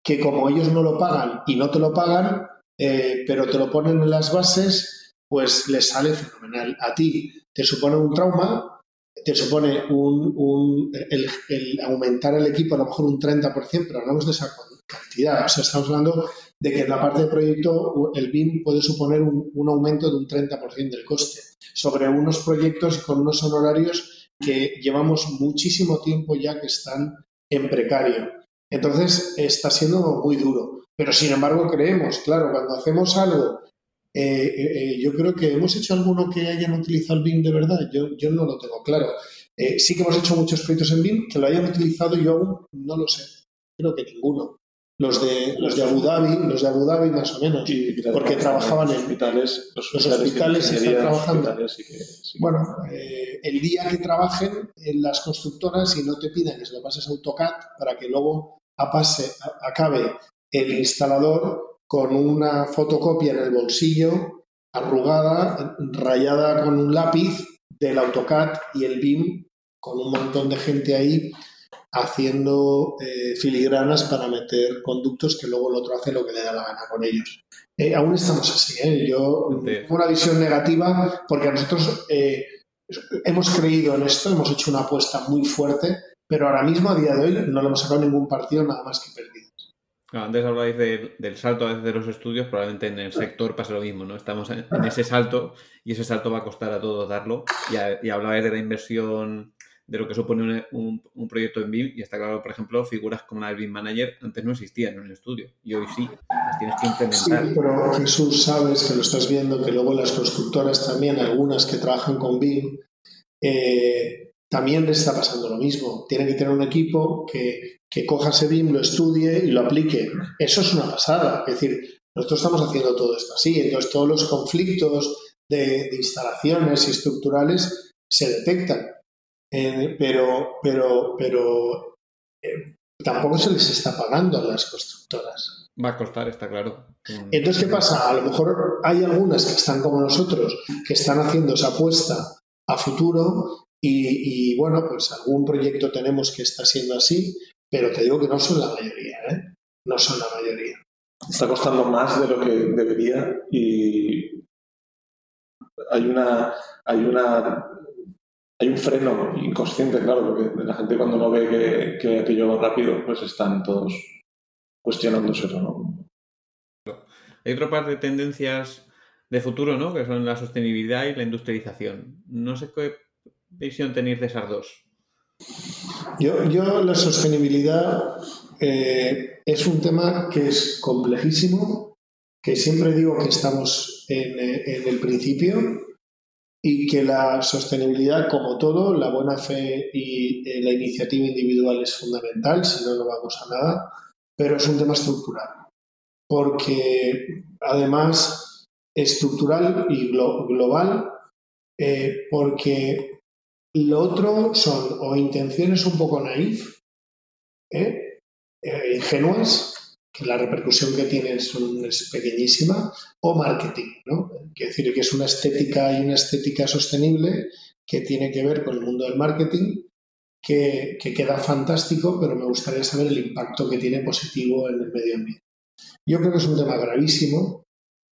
que como ellos no lo pagan y no te lo pagan, eh, pero te lo ponen en las bases, pues les sale fenomenal. A ti te supone un trauma, te supone un, el, aumentar el equipo a lo mejor un 30%, pero hablamos de esa cantidad. O sea, estamos hablando de que en la parte de proyecto el BIM puede suponer un, un aumento de un 30% del coste sobre unos proyectos con unos honorarios que llevamos muchísimo tiempo ya que están en precario. Entonces está siendo muy duro. Pero sin embargo creemos, claro, cuando hacemos algo, eh, eh, eh, yo creo que hemos hecho alguno que hayan utilizado el BIM de verdad, yo, yo no lo tengo claro. sí que hemos hecho muchos proyectos en BIM que lo hayan utilizado, yo aún no lo sé. Creo que ninguno. Los de, los de Abu Dhabi, los de Abu Dhabi más o menos, porque trabajaban en hospitales. Los, hospitales, están trabajando. Bueno, el día que trabajen en las constructoras y no te pidan que se lo pases a AutoCAD para que luego acabe el instalador con una fotocopia en el bolsillo, arrugada, rayada con un lápiz del AutoCAD y el BIM, con un montón de gente ahí haciendo eh, filigranas para meter conductos que luego el otro hace lo que le da la gana con ellos. Eh, aún estamos así. ¿eh? Yo tengo una visión negativa porque nosotros hemos creído en esto, hemos hecho una apuesta muy fuerte pero ahora mismo, a día de hoy, no le hemos sacado ningún partido nada más que antes hablabais del salto a veces de los estudios, probablemente en el sector pasa lo mismo, ¿no? Estamos en, ese salto y ese salto va a costar a todos darlo. Y, hablabais de la inversión, de lo que supone un, proyecto en BIM y está claro, por ejemplo, figuras como la del BIM Manager antes no existían en un estudio y hoy sí, las tienes que implementar. Sí, pero Jesús, sabes que lo estás viendo, que luego las constructoras también, algunas que trabajan con BIM, eh, también les está pasando lo mismo. Tienen que tener un equipo que, que coja ese BIM, lo estudie y lo aplique. Eso es una pasada. Es decir, nosotros estamos haciendo todo esto así. Entonces, todos los conflictos de, instalaciones y estructurales se detectan. Eh, pero pero, pero eh, tampoco se les está pagando a las constructoras. Va a costar, está claro. Entonces, ¿qué pasa? A lo mejor hay algunas que están como nosotros, que están haciendo esa apuesta a futuro y, bueno, pues algún proyecto tenemos que está siendo así, pero te digo que no son la mayoría, ¿eh? No son la mayoría. Está costando más de lo que debería y hay una, hay una hay un freno inconsciente, claro, porque la gente cuando no ve que, que aquello va rápido, pues están todos cuestionándose ¿no? Hay otra parte de tendencias de futuro, ¿no? Que son la sostenibilidad y la industrialización. No sé qué visión tenéis de esas dos? Yo, yo la sostenibilidad eh, es un tema que es complejísimo, que siempre digo que estamos en, en, el principio y que la sostenibilidad, como todo, la buena fe y eh, la iniciativa individual es fundamental, si no, no vamos a nada, pero es un tema estructural, porque además estructural y global, eh, porque lo otro son o intenciones un poco naif, ¿eh? Eh, ingenuas, que la repercusión que tienen es pequeñísima, o marketing, ¿no? Quiere decir que es una estética y una estética sostenible que tiene que ver con el mundo del marketing, que, queda fantástico, pero me gustaría saber el impacto que tiene positivo en el medio ambiente. Yo creo que es un tema gravísimo,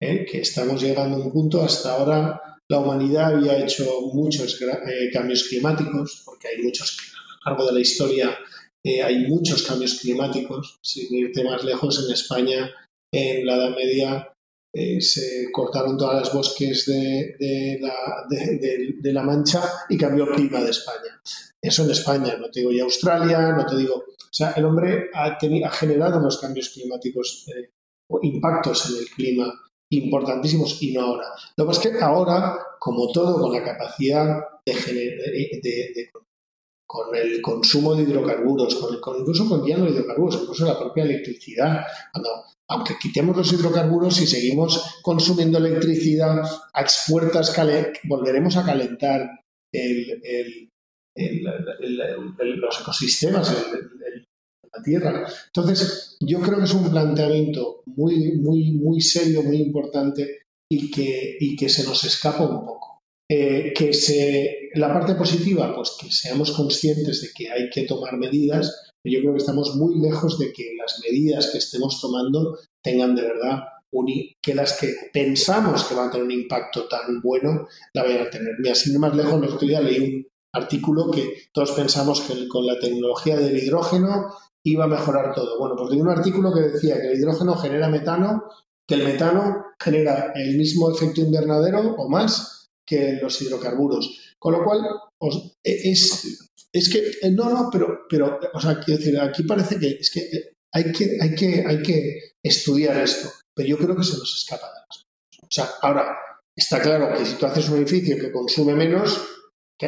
¿eh? que estamos llegando a un punto hasta ahora la humanidad había hecho muchos eh, cambios climáticos, porque hay muchos, a lo largo de la historia eh, hay muchos cambios climáticos. Sin irte más lejos, en España, en la Edad Media, eh, se cortaron todas las bosques de, la, Mancha y cambió el clima de España. Eso en España, no te digo ya Australia, no te digo... O sea, el hombre ha, generado los cambios climáticos, eh, impactos en el clima importantísimos y no ahora. Lo que pasa es que ahora, como todo, con la capacidad de, de, con el consumo de hidrocarburos, con, incluso con ya hidrocarburos, incluso la propia electricidad. Cuando, aunque quitemos los hidrocarburos y seguimos consumiendo electricidad a expuertas, volveremos a calentar los ecosistemas, la Tierra. Entonces, yo creo que es un planteamiento muy, muy, muy serio, muy importante y que, y que se nos escapa un poco. Eh, que se, la parte positiva, pues que seamos conscientes de que hay que tomar medidas. Yo creo que estamos muy lejos de que las medidas que estemos tomando tengan de verdad un, que las que pensamos que van a tener un impacto tan bueno la vayan a tener. Mira, sin más lejos, el otro día leí un artículo que todos pensamos que con la tecnología del hidrógeno iba a mejorar todo. Bueno, pues leí un artículo que decía que el hidrógeno genera metano, que el metano genera el mismo efecto invernadero o más que los hidrocarburos. Con lo cual, e, es, es que, eh, no, no, pero, pero, o sea, quiero decir, aquí parece que es que eh, hay que, hay que, hay que estudiar esto, pero yo creo que se nos escapa de las manos. O sea, ahora, está claro que si tú haces un edificio que consume menos,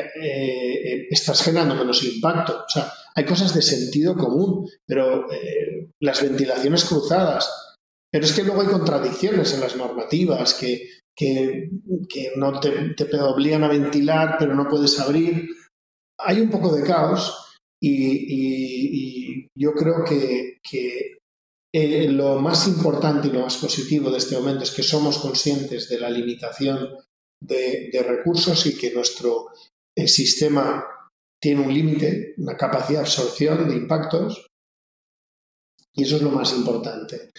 que, eh, estás generando menos impacto. O sea, hay cosas de sentido común, pero las ventilaciones cruzadas. Pero es que luego hay contradicciones en las normativas que que, no te, te, obligan a ventilar, pero no puedes abrir. Hay un poco de caos y, yo creo que, eh, lo más importante y lo más positivo de este momento es que somos conscientes de la limitación de, recursos y que nuestro eh, sistema tiene un límite, una capacidad de absorción de impactos. Y eso es lo más importante.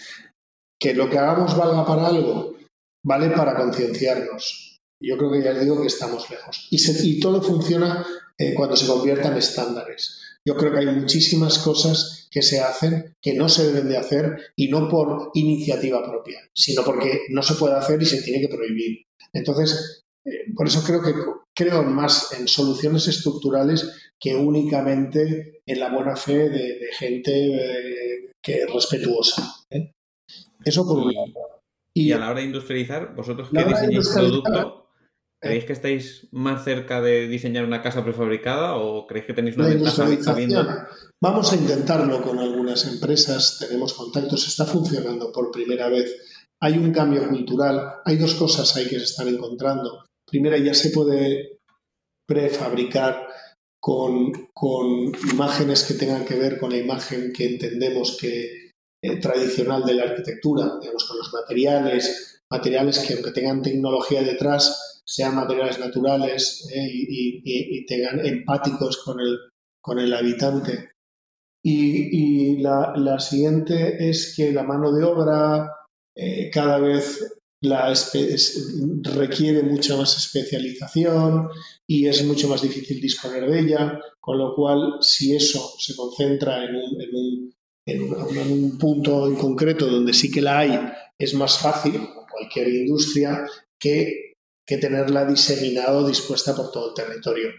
Que lo que hagamos valga para algo, vale para concienciarnos. Yo creo que ya le digo que estamos lejos. Y, todo funciona eh, cuando se convierta en estándares. Yo creo que hay muchísimas cosas que se hacen que no se deben de hacer y no por iniciativa propia, sino porque no se puede hacer y se tiene que prohibir. Entonces, por eso creo que creo más en soluciones estructurales que únicamente en la buena fe de, gente eh, que es respetuosa. Eso por un lado. Y, a la hora de industrializar, vosotros que diseñáis producto, ¿creéis que estáis más cerca de diseñar una casa prefabricada o creéis que tenéis una ventaja sabiendo? Vamos a intentarlo con algunas empresas, tenemos contactos, está funcionando por primera vez. Hay un cambio cultural, hay dos cosas ahí que se están encontrando. Primera, ya se puede prefabricar con, con imágenes que tengan que ver con la imagen que entendemos que eh, tradicional de la arquitectura, digamos, con los materiales, materiales que aunque tengan tecnología detrás, sean materiales naturales eh, y, tengan empáticos con el, con el habitante. Y, la, siguiente es que la mano de obra eh, cada vez requiere mucha más especialización y es mucho más difícil disponer de ella, con lo cual si eso se concentra en un punto en concreto donde sí que la hay, es más fácil, cualquier industria, que, que tenerla diseminado, dispuesta por todo el territorio.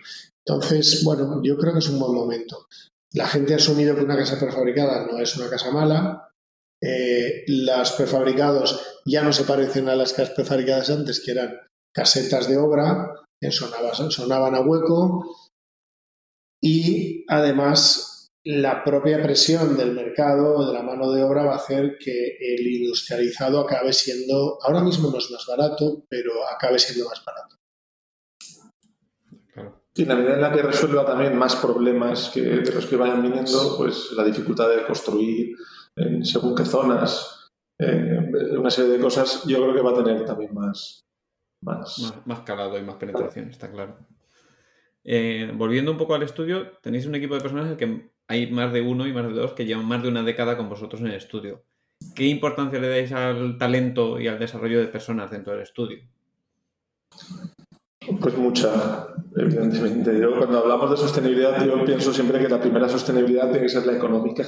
Entonces, bueno, yo creo que es un buen momento. La gente ha asumido que una casa prefabricada no es una casa mala. Eh, las prefabricados ya no se parecen a las casas prefabricadas antes, que eran casetas de obra, que sonaban, sonaban a hueco. Y además la propia presión del mercado de la mano de obra va a hacer que el industrializado acabe siendo, ahora mismo no es más barato, pero acabe siendo más barato. Y la medida en la que resuelva también más problemas que de los que vayan viniendo, pues la dificultad de construir en según qué zonas, una serie de cosas, yo creo que va a tener también más, más... más calado y más penetración, está claro. Eh, volviendo un poco al estudio, tenéis un equipo de personas que hay más de uno y más de dos que llevan más de una década con vosotros en el estudio. ¿Qué importancia le dais al talento y al desarrollo de personas dentro del estudio? Pues mucha, evidentemente. Yo cuando hablamos de sostenibilidad, yo pienso siempre que la primera sostenibilidad tiene que ser la económica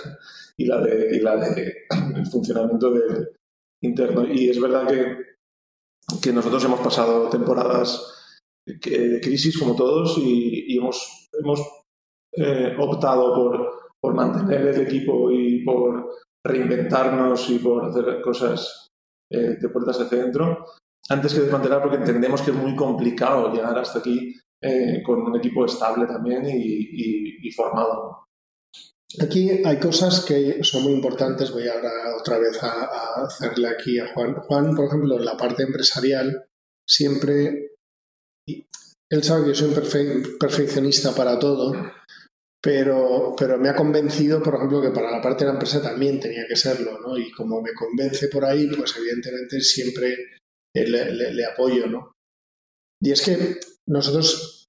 y la de, la de el funcionamiento interno. Y es verdad que, que nosotros hemos pasado temporadas de crisis como todos y, hemos, hemos eh, optado por, por mantener el equipo y por reinventarnos y por hacer cosas eh, de puertas hacia adentro, antes que desmantelar, porque entendemos que es muy complicado llegar hasta aquí eh, con un equipo estable también y, formado. Aquí hay cosas que son muy importantes. Voy ahora otra vez a, hacerle aquí a Juan. Juan, por ejemplo, en la parte empresarial, siempre. Él sabe que yo soy un perfeccionista para todo, pero, pero me ha convencido, por ejemplo, que para la parte de la empresa también tenía que serlo, ¿no? Y como me convence por ahí, pues evidentemente siempre le, apoyo, ¿no? Y es que nosotros,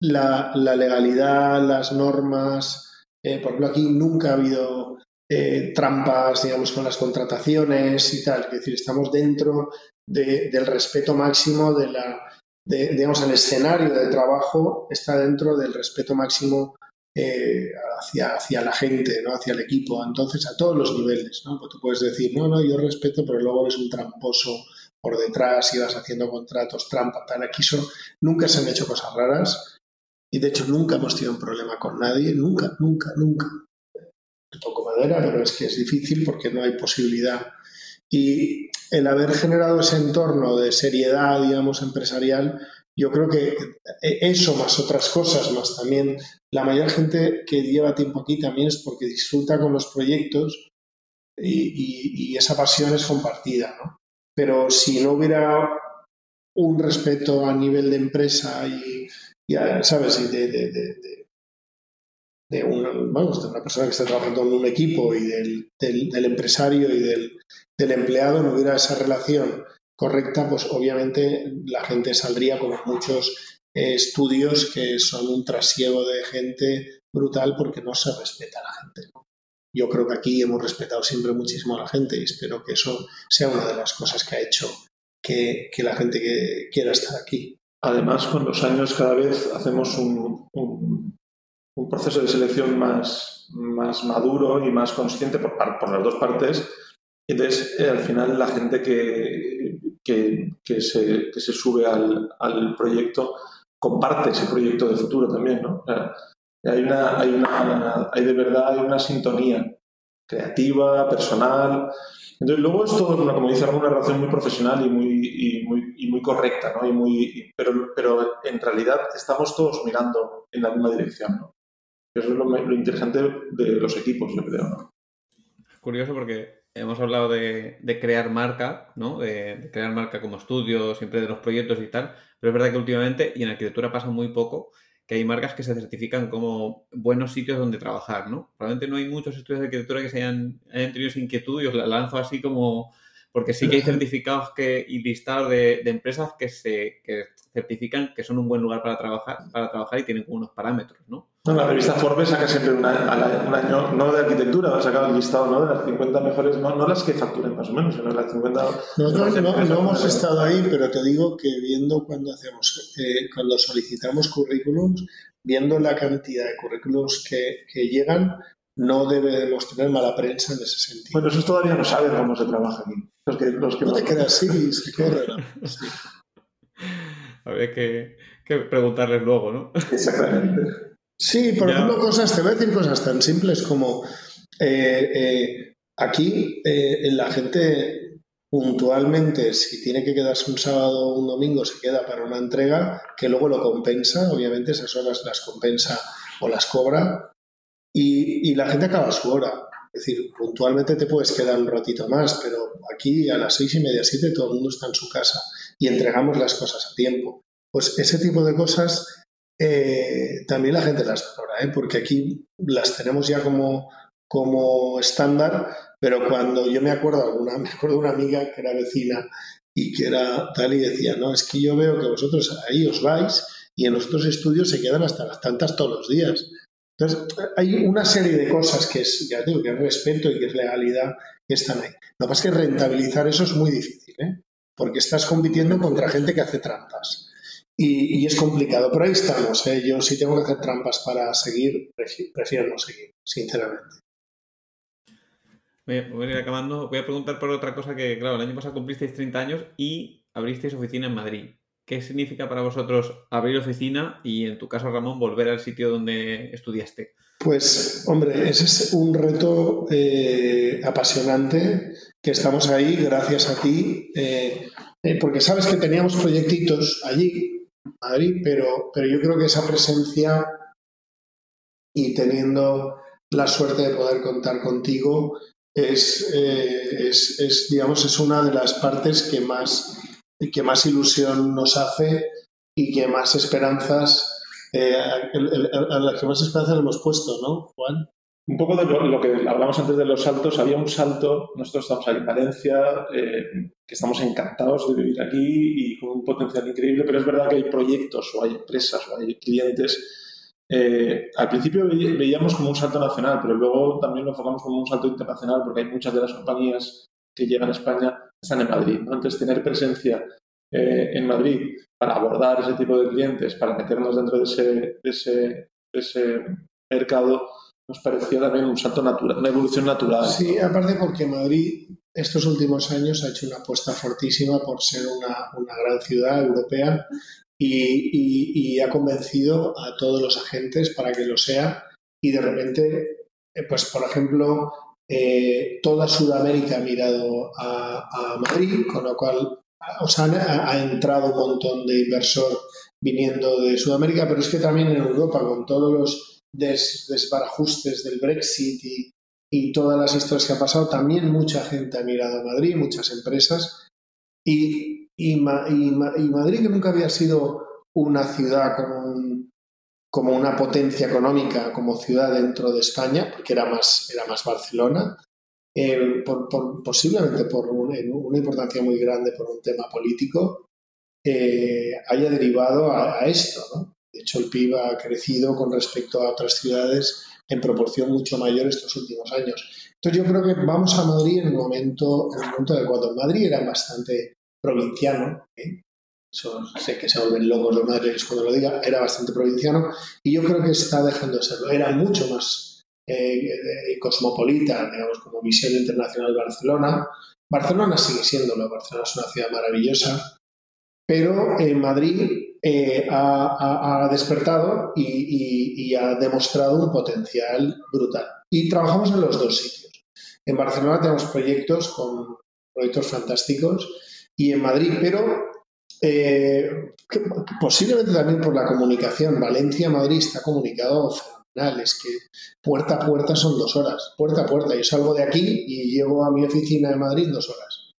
la, legalidad, las normas, eh, por ejemplo, aquí nunca ha habido eh, trampas, digamos, con las contrataciones y tal. Es decir, estamos dentro del respeto máximo de la, digamos, el escenario de trabajo está dentro del respeto máximo eh, hacia, hacia la gente, ¿no? hacia el equipo. Entonces, a todos los niveles. ¿no? Tú puedes decir, no, no, yo respeto, pero luego eres un tramposo por detrás, ibas haciendo contratos, trampa, tal. Aquí son, nunca se han hecho cosas raras y de hecho nunca hemos tenido un problema con nadie, nunca, nunca, nunca. Toco madera, pero es que es difícil porque no hay posibilidad. Y el haber generado ese entorno de seriedad, digamos, empresarial, yo creo que eso más otras cosas, más también la mayor gente que lleva tiempo aquí también es porque disfruta con los proyectos y, y esa pasión es compartida, ¿no? Pero si no hubiera un respeto a nivel de empresa y, ¿sabes? de, de, de, una, vamos, de una persona que está trabajando en un equipo y del, empresario y del, empleado, no hubiera esa relación correcta, pues obviamente la gente saldría con muchos eh, estudios que son un trasiego de gente brutal porque no se respeta a la gente. Yo creo que aquí hemos respetado siempre muchísimo a la gente y espero que eso sea una de las cosas que ha hecho que, la gente que quiera estar aquí. Además, con los años cada vez hacemos un, un, proceso de selección más, más maduro y más consciente por, por las dos partes. Entonces, eh, al final, la gente que, que, se, que se, sube al, al, proyecto comparte ese proyecto de futuro también. ¿no? Hay, una, hay, una, hay de verdad hay una sintonía creativa, personal. Entonces, luego es todo, como dice, una relación muy profesional y muy, y muy, y muy correcta, ¿no? Y muy, pero, pero en realidad estamos todos mirando en la misma dirección, ¿no? Eso es lo, lo interesante de los equipos, yo creo, ¿no? Curioso porque hemos hablado de, de crear marca, ¿no? De, de, crear marca como estudio, siempre de los proyectos y tal, pero es verdad que últimamente, y en arquitectura pasa muy poco, que hay marcas que se certifican como buenos sitios donde trabajar, ¿no? Probablemente no hay muchos estudios de arquitectura que se hayan, tenido esa inquietud y os la lanzo así como... Porque sí que hay certificados que, y listados de, empresas que se que certifican que son un buen lugar para trabajar, para trabajar y tienen unos parámetros, ¿no? la revista Forbes saca siempre un año, no de arquitectura, ha sacado el listado ¿no? de las 50 mejores, no, no las que facturen más o menos, sino las 50... Nosotros no, no, hemos estado ahí, pero te digo que viendo cuando hacemos, eh, cuando solicitamos currículums, viendo la cantidad de currículums que, que llegan, no debemos tener mala prensa en ese sentido. Bueno, esos todavía no saben cómo se trabaja aquí. Los que, los que no te quedas así, se corre. Sí. Habría que, que preguntarles luego, ¿no? Exactamente. Sí, por ejemplo, cosas, te voy a decir cosas tan simples como eh, eh, aquí eh, la gente puntualmente, si tiene que quedarse un sábado o un domingo, se queda para una entrega que luego lo compensa, obviamente esas horas las compensa o las cobra y, la gente acaba su hora. Es decir, puntualmente te puedes quedar un ratito más, pero aquí a las seis y media, siete, todo el mundo está en su casa y entregamos las cosas a tiempo. Pues ese tipo de cosas eh, también la gente las valora, ¿eh? porque aquí las tenemos ya como, como estándar, pero cuando yo me acuerdo, alguna, me acuerdo de una amiga que era vecina y que era tal y decía, no, es que yo veo que vosotros ahí os vais y en los otros estudios se quedan hasta las tantas todos los días. Entonces, hay una serie de cosas que es, ya digo, que es respeto y que es legalidad que están ahí. Lo que pasa es que rentabilizar eso es muy difícil, ¿eh? porque estás compitiendo contra gente que hace trampas. Y, es complicado, pero ahí estamos. ¿eh? Yo si tengo que hacer trampas para seguir, prefiero no seguir, sinceramente. Voy a ir acabando. Voy a preguntar por otra cosa que, claro, el año pasado cumplisteis 30 años y abristeis oficina en Madrid. ¿Qué significa para vosotros abrir oficina y en tu caso, Ramón, volver al sitio donde estudiaste? Pues, hombre, ese es un reto eh, apasionante que estamos ahí gracias a ti, eh, eh, porque sabes que teníamos proyectitos allí, Madrid, pero, pero yo creo que esa presencia y teniendo la suerte de poder contar contigo es, es, es, digamos, es una de las partes que más, que más ilusión nos hace y que más esperanzas eh, a las que más esperanza hemos puesto, ¿no, Juan? Un poco de lo, que hablamos antes de los saltos, había un salto, nosotros estamos aquí en Valencia, eh, que estamos encantados de vivir aquí y con un potencial increíble, pero es verdad que hay proyectos o hay empresas o hay clientes. Eh, al principio veíamos como un salto nacional, pero luego también lo enfocamos como un salto internacional porque hay muchas de las compañías que llegan a España están en Madrid. ¿no? Entonces, tener presencia en Madrid para abordar ese tipo de clientes, para meternos dentro de ese, de ese, de ese mercado, nos parecía también un salto natural, una evolución natural. Sí, aparte porque Madrid estos últimos años ha hecho una apuesta fortísima por ser una, una gran ciudad europea y, y, ha convencido a todos los agentes para que lo sea y de repente, eh, pues por ejemplo, eh, toda Sudamérica ha mirado a, Madrid, con lo cual o sea, ha, entrado un montón de inversor viniendo de Sudamérica, pero es que también en Europa, con todos los desbarajustes del Brexit y, todas las historias que ha pasado, también mucha gente ha mirado a Madrid, muchas empresas. Y, y, Madrid, que nunca había sido una ciudad como, como una potencia económica, como ciudad dentro de España, porque era más, era más Barcelona, eh, por, posiblemente por una importancia muy grande por un tema político, eh, haya derivado a, esto. ¿no? De hecho, el PIB ha crecido con respecto a otras ciudades en proporción mucho mayor estos últimos años. Entonces yo creo que vamos a Madrid en el momento, en el momento adecuado. Madrid era bastante provinciano, ¿eh? Sé que se vuelven locos los madrileños cuando lo diga, era bastante provinciano y yo creo que está dejando de serlo. Era mucho más eh, cosmopolita, digamos, como visión internacional Barcelona. Barcelona sigue siéndolo, Barcelona es una ciudad maravillosa, pero en Madrid eh, ha, despertado y, ha demostrado un potencial brutal. Y trabajamos en los dos sitios. En Barcelona tenemos proyectos con proyectos fantásticos y en Madrid, pero eh, posiblemente también por la comunicación. Valencia-Madrid está comunicado es que puerta a puerta son dos horas, puerta a puerta. Yo salgo de aquí y llego a mi oficina de Madrid dos horas.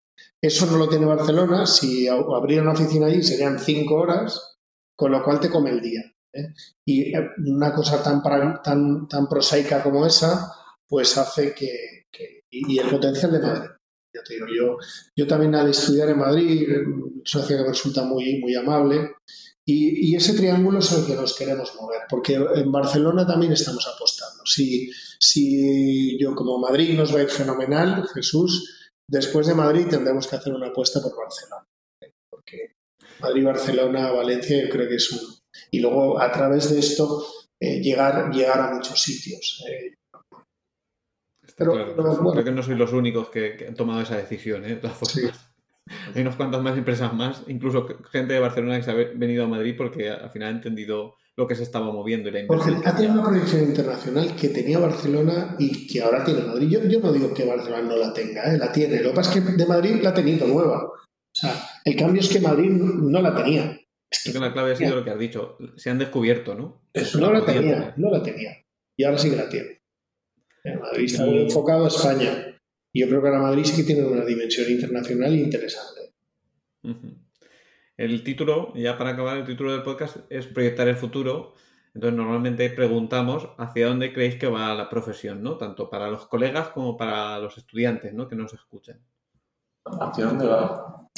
Eso no lo tiene Barcelona, si abriera una oficina allí serían cinco horas, con lo cual te come el día. ¿eh? Y eh, una cosa tan, tan, tan prosaica como esa, pues hace que, y, el potencial de Madrid. Ya te digo, yo, yo también al estudiar en Madrid, socio que me resulta muy, muy amable, y, ese triángulo es el que nos queremos mover, porque en Barcelona también estamos apostando. Si, si yo como Madrid nos va a ir fenomenal, Jesús, después de Madrid tendremos que hacer una apuesta por Barcelona. Porque Madrid, Barcelona, Valencia, yo creo que es un... Y luego a través de esto eh, llegar, llegar a muchos sitios. Eh. Pero, Creo que no sois los únicos que, han tomado esa decisión, ¿eh? Hay unas cuantas más empresas más, incluso gente de Barcelona que se ha venido a Madrid porque al final ha entendido lo que se estaba moviendo y la Porque ha tenido una proyección internacional que tenía Barcelona y que ahora tiene Madrid. Yo, yo no digo que Barcelona no la tenga, ¿eh? la tiene. Lo que pasa es que de Madrid la ha tenido nueva. O sea, el cambio es que Madrid no la tenía. Es que la clave ha sido lo que has dicho. Se han descubierto, ¿no? Eso, no la tenía, no la tenía. Y ahora sí que la tiene. Madrid está muy enfocado a España yo creo que ahora Madrid sí que tiene una dimensión internacional interesante. El título, ya para acabar, el título del podcast es Proyectar el futuro. Entonces, normalmente preguntamos hacia dónde creéis que va la profesión, ¿no? Tanto para los colegas como para los estudiantes, ¿no? Que nos escuchan. ¿Hacia dónde va?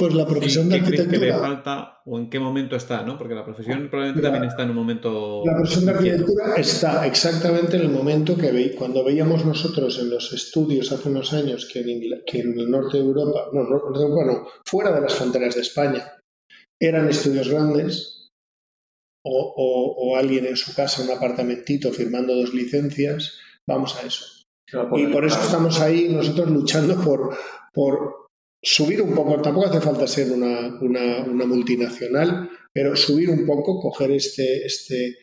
Pues la profesión de arquitectura. que le falta o en qué momento está, ¿no? Porque la profesión probablemente también está en un momento. La profesión de arquitectura está exactamente en el momento que ve, cuando veíamos nosotros en los estudios hace unos años que en, que en el norte de Europa, no, no, fuera de las fronteras de España, eran estudios grandes, o, o, alguien en su casa, un apartamentito, firmando dos licencias, vamos a eso. Y por eso estamos ahí nosotros luchando por, por subir un poco, tampoco hace falta ser una, multinacional, pero subir un poco, coger este, este,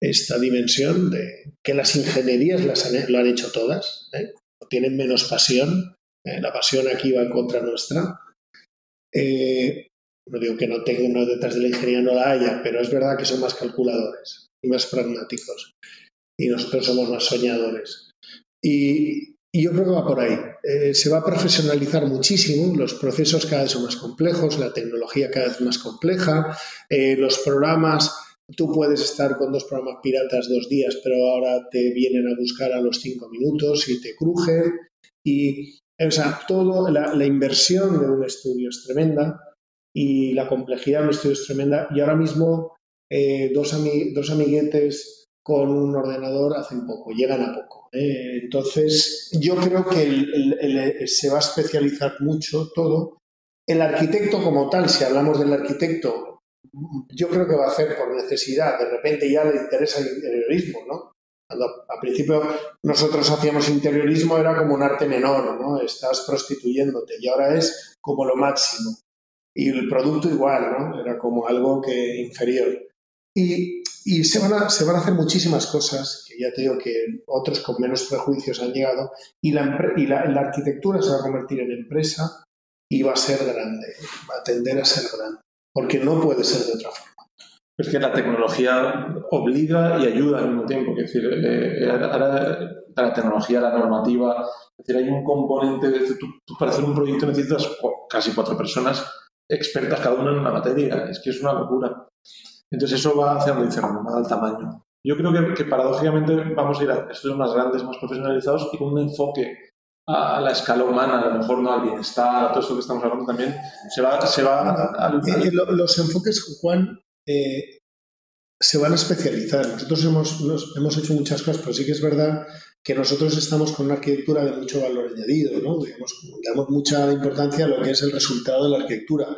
esta dimensión de que las ingenierías las lo han hecho todas, ¿eh? tienen menos pasión, ¿eh? la pasión aquí va en contra nuestra. Eh, no digo que no tengan detrás de la ingeniería no la haya, pero es verdad que son más calculadores y más pragmáticos. Y nosotros somos más soñadores. Y, yo creo que va por ahí. Eh, se va a profesionalizar muchísimo, los procesos cada vez son más complejos, la tecnología cada vez más compleja, eh, los programas, tú puedes estar con dos programas piratas dos días, pero ahora te vienen a buscar a los cinco minutos y te crujen. Y, o sea, todo, la, la inversión de un estudio es tremenda y la complejidad de un estudio es tremenda. Y ahora mismo eh, dos, dos amiguetes con un ordenador hacen poco, llegan a poco. ¿eh? entonces, yo creo que se va a especializar mucho todo. El arquitecto como tal, si hablamos del arquitecto, yo creo que va a hacer por necesidad. De repente ya le interesa el interiorismo, ¿no? Cuando al principio nosotros hacíamos interiorismo era como un arte menor, ¿no? Estás prostituyéndote y ahora es como lo máximo. Y el producto igual, ¿no? Era como algo que inferior. Y, y se, van a, se van a hacer muchísimas cosas, que ya te digo que otros con menos prejuicios han llegado, y la, y la, arquitectura se va a convertir en empresa y va a ser grande, va a tender a ser grande, porque no puede ser de otra forma. Es que la tecnología obliga y ayuda al mismo tiempo. Es decir, eh, ahora la tecnología, la normativa, es decir, hay un componente, de, tú, para hacer un proyecto necesitas casi cuatro personas expertas cada una en una materia. Es que es una locura. Entonces eso va hacia dice va al tamaño. Yo creo que, paradójicamente vamos a ir a estudios más grandes, más profesionalizados y con un enfoque a la escala humana, a lo mejor no al bienestar, a todo eso que estamos hablando también, se va, se va a, eh, eh, Los enfoques, Juan, eh, se van a especializar. Nosotros hemos, hemos hecho muchas cosas, pero sí que es verdad que nosotros estamos con una arquitectura de mucho valor añadido, ¿no? damos mucha importancia a lo que es el resultado de la arquitectura.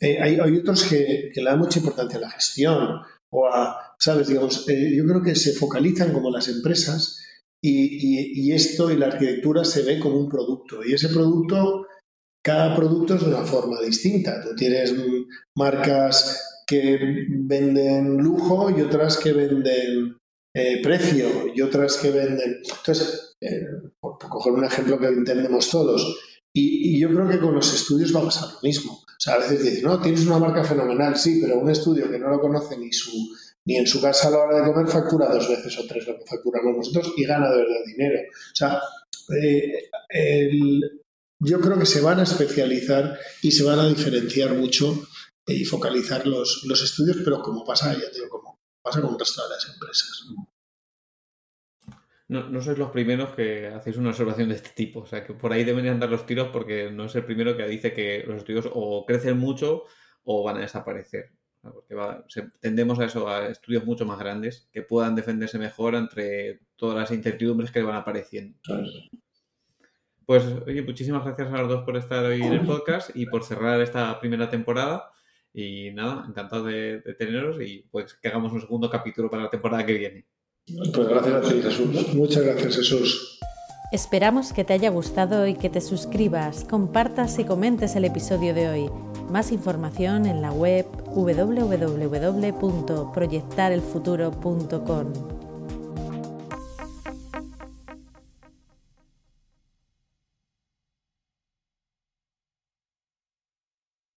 Eh, hay, otros que, le dan mucha importancia a la gestión o a, ¿sabes? Digamos, eh, yo creo que se focalizan como las empresas y, esto y la arquitectura se ve como un producto. Y ese producto, cada producto es de una forma distinta. Tú tienes marcas que venden lujo y otras que venden eh, precio y otras que venden. Entonces, por, coger un ejemplo que entendemos todos, y, yo creo que con los estudios va a pasar lo mismo. O sea, a veces dices, no, tienes una marca fenomenal, sí, pero un estudio que no lo conoce ni su ni en su casa a la hora de comer factura dos veces o tres lo que facturamos nosotros y gana de verdad dinero. O sea, eh, yo creo que se van a especializar y se van a diferenciar mucho y focalizar los, los estudios, pero como pasa, ya digo, como pasa con el resto de las empresas no, no sois los primeros que hacéis una observación de este tipo. O sea, que por ahí deben andar los tiros porque no es el primero que dice que los estudios o crecen mucho o van a desaparecer. Porque tendemos a eso, a estudios mucho más grandes que puedan defenderse mejor entre todas las incertidumbres que van apareciendo. Pues, oye, muchísimas gracias a los dos por estar hoy en el podcast y por cerrar esta primera temporada. Y nada, encantado de, de teneros y pues que hagamos un segundo capítulo para la temporada que viene. Pues gracias a ti, Jesús. Muchas gracias, Jesús. Esperamos que te haya gustado y que te suscribas, compartas y comentes el episodio de hoy. Más información en la web www.proyectarelfuturo.com.